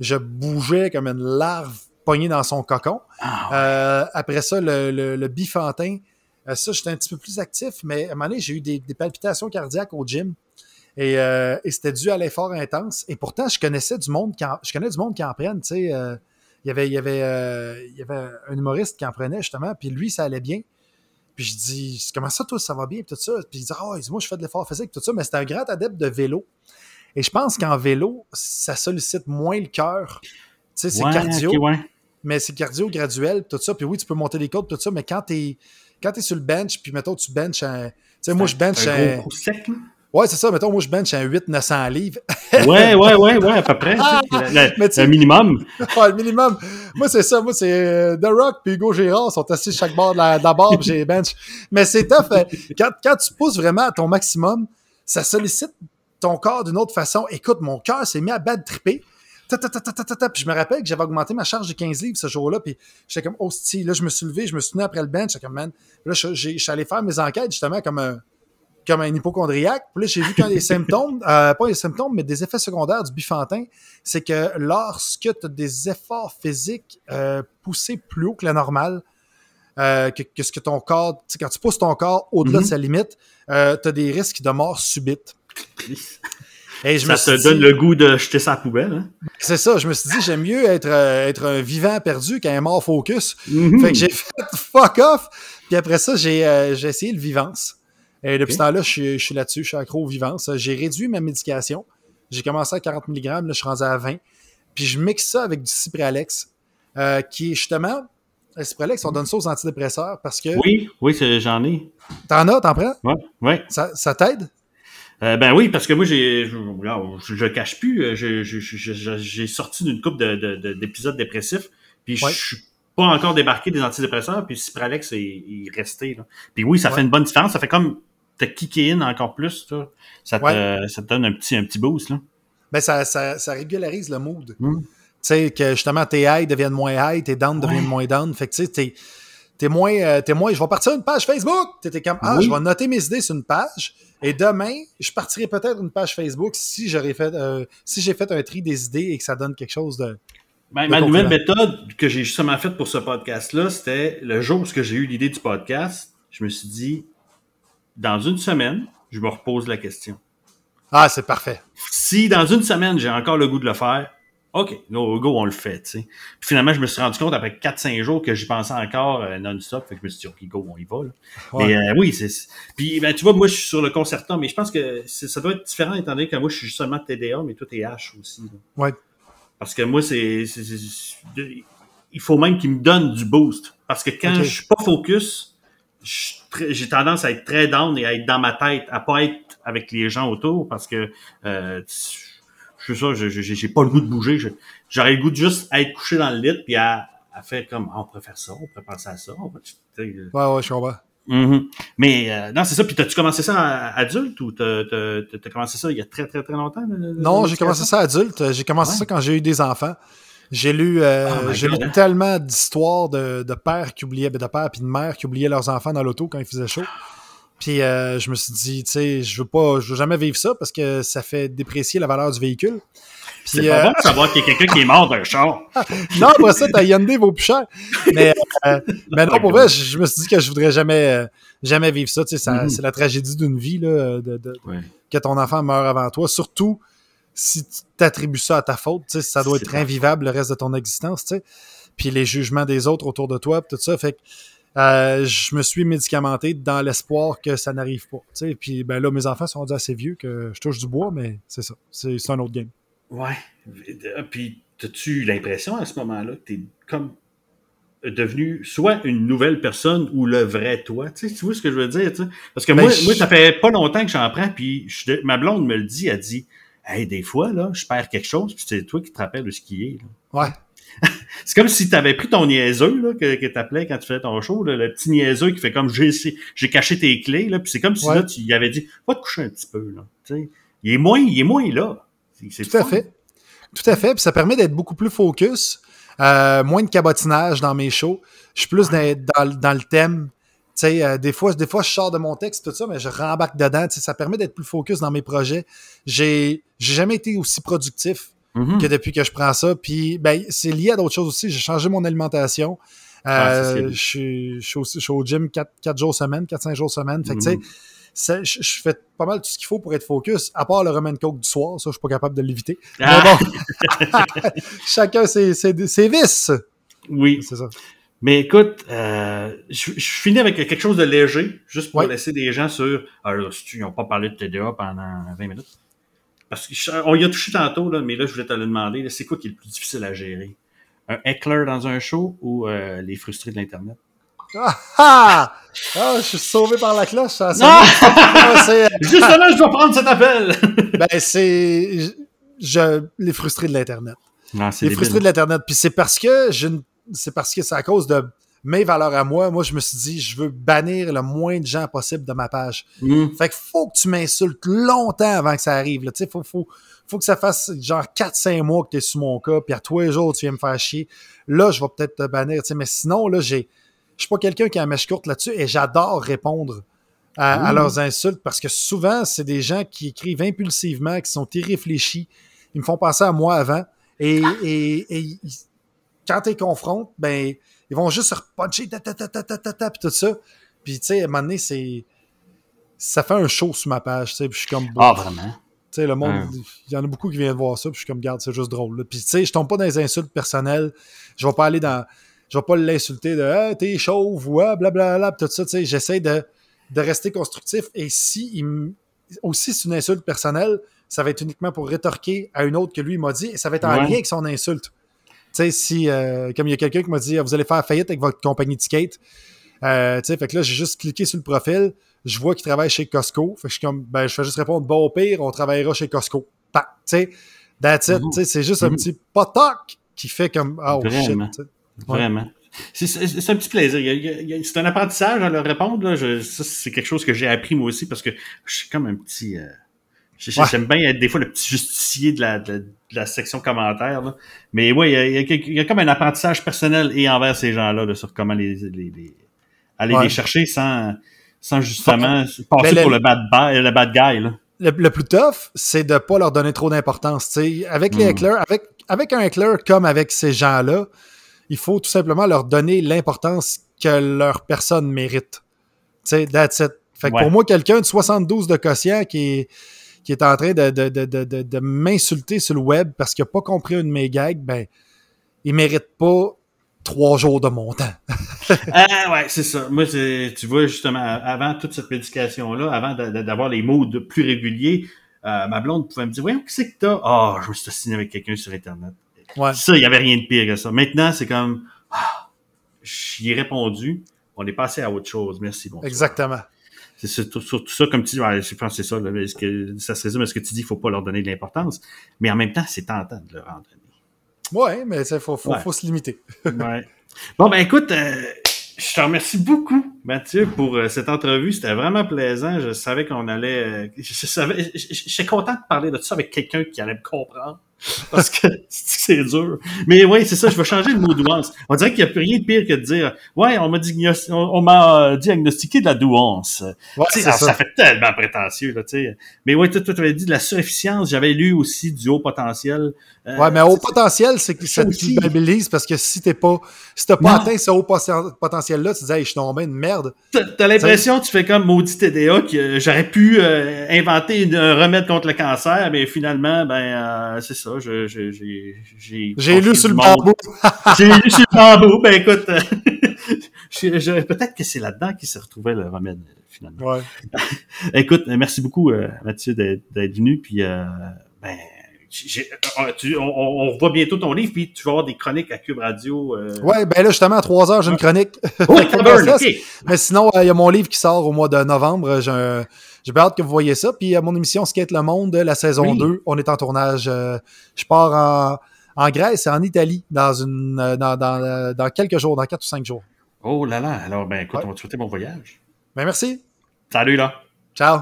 je, bougeais comme une larve pognée dans son cocon. Ah, euh, après ça, le, le, bifantin, euh, ça, j'étais un petit peu plus actif, mais à un moment donné, j'ai eu des, palpitations cardiaques au gym. Et, euh, et c'était dû à l'effort intense. Et pourtant, je connaissais du monde qui en, je connais du monde qui en prenne, tu sais. il y avait, il y avait, il y avait un humoriste qui en prenait justement, puis lui, ça allait bien. Puis je dis, comment ça, toi, ça va bien, tout ça. Puis il dit, oh, moi, je fais de l'effort physique, tout ça. Mais c'est un grand adepte de vélo. Et je pense qu'en vélo, ça sollicite moins le cœur. Tu sais, c'est cardio. Mais c'est cardio graduel, tout ça. Puis oui, tu peux monter les côtes, tout ça. Mais quand t'es quand es sur le bench, puis mettons, tu benches un. Tu sais, moi, je bench un. Gros sec, Ouais, c'est ça. Mettons, moi, je bench un 800-900 livres. ouais, ouais, ouais, ouais, à peu près. le, minimum. ouais, le minimum. Moi, c'est ça. Moi, c'est euh, The Rock puis Hugo Gérard sont assis chaque bord de la, barre, j'ai bench. Mais c'est tough. Hein. Quand, quand tu pousses vraiment à ton maximum, ça sollicite ton corps d'une autre façon. Écoute, mon cœur s'est mis à bad Puis je me rappelle que j'avais augmenté ma charge de 15 livres ce jour-là. Puis j'étais comme. Oh, là, je me suis levé, je me suis tenu après le bench. J'étais comme, man. Là, je suis allé faire mes enquêtes justement comme un comme un hypochondriaque. Puis là, j'ai vu quand les symptômes, euh, pas les symptômes, mais des effets secondaires du bifantin, c'est que lorsque tu as des efforts physiques euh, poussés plus haut que la normale, euh, que, ce que ton corps, quand tu pousses ton corps au-delà de mhm. sa limite, tu as des risques de mort subite. Je ça te donne le goût de jeter sa poubelle. Hein? C'est ça, je me suis dit, j'aime mieux être, être un vivant perdu qu'un mort focus. Mhm. Fait que j'ai fait fuck off. Puis après ça, j'ai essayé le vivance. Et depuis ce temps-là, je, suis là-dessus, je suis accro aux vivances. J'ai réduit ma médication. J'ai commencé à 40 mg, là, je suis rendu à 20. Puis je mixe ça avec du Cipralex, euh, qui est justement. Le Cipralex, on donne ça aux antidépresseurs parce que. Oui, oui, j'en ai. T'en as, t'en prends? Oui, oui. Ça, ça t'aide? Euh, ben oui, parce que moi, j'ai, je, je, cache plus, euh, j'ai sorti d'une coupe d'épisodes de, dépressifs, puis je suis pas encore débarqué des antidépresseurs, puis Cipralex est, est resté. Là. Puis oui, ça fait une bonne différence, ça fait comme te kicker in encore plus, Ça, te, ça te donne un petit, un petit boost. Là. Ben, ça, ça, ça régularise le mood. Hmm. Tu sais, que justement tes highs deviennent moins high, tes downs deviennent moins down. Fait que tu sais, t'es, moins, euh, t'es moins, je vais partir une page Facebook. T'étais comme, ah, je vais noter mes idées sur une page. Et demain, je partirai peut-être une page Facebook si j'aurais fait, euh, si j'ai fait un tri des idées et que ça donne quelque chose de. Ben, ma nouvelle méthode que j'ai justement faite pour ce podcast-là, c'était le jour où j'ai eu l'idée du podcast, je me suis dit, dans une semaine, je me repose la question. Ah, c'est parfait. Si dans une semaine, j'ai encore le goût de le faire, OK, go, go on le fait, tu sais. finalement, je me suis rendu compte après 4-5 jours que j'y pensais encore euh, non-stop. Fait que je me suis dit, OK, go, on y va. Là. Mais euh, oui, c'est. Puis ben, tu vois, moi, je suis sur le concertant, mais je pense que ça doit être différent étant donné que moi, je suis seulement TDA, mais toi, t'es H aussi. Oui. Parce que moi, c'est. Il faut même qu'il me donne du boost. Parce que quand je suis pas focus, j'ai tendance à être très down et à être dans ma tête, à pas être avec les gens autour parce que euh, je suis ça, j'ai pas le goût de bouger. J'aurais le goût de juste être couché dans le lit puis à, à faire comme ah, on pourrait faire ça, on pourrait penser à ça. On euh. ouais, ouais, je comprends. Mm-hmm. Mais euh, non, c'est ça. Puis t'as-tu commencé ça adulte ou t'as as, commencé ça il y a très très très longtemps? non, j'ai commencé ça adulte. J'ai commencé ça quand j'ai eu des enfants. J'ai lu, euh, oh j'ai lu tellement d'histoires de, de pères qui oubliaient, ben, de pères puis de mères qui oubliaient leurs enfants dans l'auto quand il faisait chaud. Puis euh, je me suis dit, tu sais, je veux pas, je veux jamais vivre ça parce que ça fait déprécier la valeur du véhicule. C'est pas euh, bon de savoir qu'il y a quelqu'un qui est mort d'un char. non, pas ça, ta Hyundai vaut plus cher. Mais, mais non, pour vrai, je, me suis dit que je voudrais jamais, jamais vivre ça. Tu sais, mm-hmm. c'est la tragédie d'une vie, là, de, de que ton enfant meurt avant toi. Surtout si tu t'attribues ça à ta faute, ça doit être invivable le reste de ton existence. sais. Puis les jugements des autres autour de toi, tout ça. Fait que euh, je me suis médicamenté dans l'espoir que ça n'arrive pas. sais. Puis ben là, mes enfants sont déjà assez vieux que je touche du bois, mais c'est ça. C'est un autre game. Ouais. Puis as-tu l'impression à ce moment-là que tu es comme devenu soit une nouvelle personne ou le vrai toi? Tu, sais, tu vois ce que je veux dire? Parce que ben, moi, moi, ça fait pas longtemps que j'en prends, puis ma blonde me le dit, elle dit Hey, des fois, là, je perds quelque chose, puis c'est toi qui te rappelles de ce qui est. Ouais. c'est comme si tu avais pris ton niaiseux là, que, que tu appelais quand tu faisais ton show, le petit niaiseux qui fait comme j'ai caché tes clés, là, puis c'est comme si là, tu y avais dit Va te coucher un petit peu. Là. il est moins, il est moins là. C'est Tout à fait. Tout à fait. Puis ça permet d'être beaucoup plus focus. Euh, moins de cabotinage dans mes shows. Je suis plus dans, dans, le thème. euh, des fois, des fois, je sors de mon texte, tout ça, mais je rembarque dedans. Ça permet d'être plus focus dans mes projets. J'ai jamais été aussi productif Mhm. que depuis que je prends ça. Puis, ben, c'est lié à d'autres choses aussi. J'ai changé mon alimentation. Ah, Euh, bien. je, suis, je, suis au, gym 4, jours semaine, 4-5 jours semaine. Fait que, tu sais, Mhm. ça- je, je fais pas mal tout ce qu'il faut pour être focus, à part le Roman Coke du soir. Ça, je suis pas capable de l'éviter. Ah, Mais bon, chacun ses, ses, ses vices. Oui. C'est ça. Mais écoute, euh, je, je finis avec quelque chose de léger, juste pour laisser des gens sur. Ah si tu- ils n'ont pas parlé de TDA pendant 20 minutes. Parce qu'on y a touché tantôt, là, mais là, je voulais te le demander. C'est quoi qui est le plus difficile à gérer? Un heckler dans un show ou euh, les frustrés de l'Internet? Ah, ah! Ah, je suis sauvé par la cloche. Ça, Ah! Justement, je dois prendre cet appel! ben, c'est je- les frustrés de l'Internet. Les débile. frustrés de l'Internet. Puis c'est parce que je c'est parce que c'est à cause de mes valeurs à moi. Moi, je me suis dit, je veux bannir le moins de gens possible de ma page. Hmm. Fait que faut que tu m'insultes longtemps avant que ça arrive. Tu sais, Faut, faut, faut que ça fasse genre 4-5 mois que tu es sous mon cas, puis à tous les jours, tu viens me faire chier. Là, je vais peut-être te bannir. tu sais, Mais sinon, là, j'ai. Je suis pas quelqu'un qui a la mèche courte là-dessus et j'adore répondre à, à Mmh. leurs insultes parce que souvent, c'est des gens qui écrivent impulsivement, qui sont irréfléchis. Ils me font penser à moi avant. Et, et, quand tu les confrontes, ben, ils vont juste se repuncher, ta, ta, ta, ta, ta, ta, ta, puis tout ça. Puis, tu sais, à un moment donné, c'est. Ça fait un show sur ma page, tu sais, puis je suis comme. Ah, vraiment? Tu sais, le monde, Ouais. il y en a beaucoup qui viennent voir ça, puis je suis comme, garde, c'est juste drôle. là. Puis, tu sais, je tombe pas dans les insultes personnelles. Je vais pas aller dans. Je vais pas l'insulter de ah, t'es chauve ou ah, blablabla, puis tout ça. Tu sais, j'essaie de, de rester constructif. Et si il aussi c'est une insulte personnelle, ça va être uniquement pour rétorquer à une autre que lui m'a dit, et ça va être en Ouais. lien avec son insulte. Tu sais, si, euh, comme il y a quelqu'un qui m'a dit, Ah, vous allez faire faillite avec votre compagnie de skate, euh, tu sais, fait que là, j'ai juste cliqué sur le profil, je vois qu'il travaille chez Costco, fait que je suis comme, ben, je fais juste répondre, bon, au pire, on travaillera chez Costco. Pac, tu sais, that's it, c'est juste un Mhm. petit potoc qui fait comme, oh shit, Vraiment. Ouais. Vraiment. C'est- un petit plaisir. C'est un apprentissage à leur répondre. Là. Je- ça, c'est quelque chose que j'ai appris moi aussi parce que je suis comme un petit. euh, Ouais. J'aime bien être des fois le petit justicier de la, de, de la section commentaires. là. Mais oui, il y, a, il y comme un apprentissage personnel et envers ces gens-là là, sur comment les, les, les- aller Ouais. les chercher sans, sans justement passer pour le- le bad, ba- le bad guy. Là. le, le plus tough, c'est de pas leur donner trop d'importance. Avec les Mm. hecklers, avec, avec un heckler comme avec ces gens-là, il faut tout simplement leur donner l'importance que leur personne mérite. That's it. Fait que Ouais. pour moi, quelqu'un de 72 de quotient qui est, qui est en train de, de, de, de, m'insulter sur le web parce qu'il n'a pas compris une de mes gags, ben, il mérite pas trois jours de mon temps. Ah ouais, c'est ça. Moi, c'est- tu vois, justement, avant toute cette médication-là, avant d'avoir les mots de plus réguliers, euh, ma blonde pouvait me dire Voyons, qu'est-ce que t'as? Ah, je me suis assigné avec quelqu'un sur Internet. Ouais. Ça, il n'y avait rien de pire que ça. Maintenant, c'est comme Ah, j'y ai répondu, on est passé à autre chose. Merci, bon. Exactement. C'est surtout, ça, comme tu dis, ouais, je pense que c'est ça. Là, Est-ce que, ça se résume à ce que tu dis, il faut pas leur donner de l'importance. Mais en même temps, c'est tentant de leur en donner. Ouais, mais il faut, faut, Ouais. faut se limiter. Ouais. Bon, ben écoute, euh, je te remercie beaucoup, Mathieu, pour euh, cette entrevue. C'était vraiment plaisant. Je savais qu'on allait. euh, je, savais. J'étais content de parler de ça avec quelqu'un qui allait me comprendre. Parce que c'est dur. Mais oui, c'est ça, je vais changer le mot douance. On dirait qu'il n'y a plus rien de pire que de dire Ouais, on m'a on, on m'a euh, diagnostiqué de la douance. Ouais, Tu sais, ça. ça. fait tellement prétentieux, là, tu sais. Mais toi, tu avais dit de la surefficience. J'avais lu aussi du haut potentiel. Euh, Ouais, mais au potentiel, c'est que ça te culpabilise parce que si t'es pas, si t'as pas Non. atteint ce haut poten- potentiel-là, tu te dis, hey, je suis tombé une merde. T'as t'as l'impression tu fais comme maudit TDA que j'aurais pu euh, inventer une- un remède contre le cancer, mais finalement, ben euh, c'est ça, j'ai j'ai J'ai lu sur le bambou. J'ai lu sur le bambou. Ben écoute, euh, peut-être que c'est là-dedans qu'il se retrouvait le remède finalement. Ouais. Écoute, merci beaucoup Mathieu d'être venu, puis ben tu- on, on revoit bientôt ton livre, puis tu vas avoir des chroniques à Cube Radio. euh, Ouais, ben là, justement, à 3 heures, j'ai une chronique. Oh, Fait que Tavern, ça, ok. Mais sinon, euh, il y a mon livre qui sort au mois de novembre. J'ai un- j'ai bien hâte que vous voyez ça. Puis, euh, mon émission Skate le Monde, la saison Oui. 2, on est en tournage. euh, je pars en, en Grèce et en Italie dans, une, euh, dans, dans, euh, dans quelques jours, dans 4 ou 5 jours. Oh là là, alors ben écoute, Ouais. on va te souhaiter bon voyage. Ben, merci. Salut là. Ciao.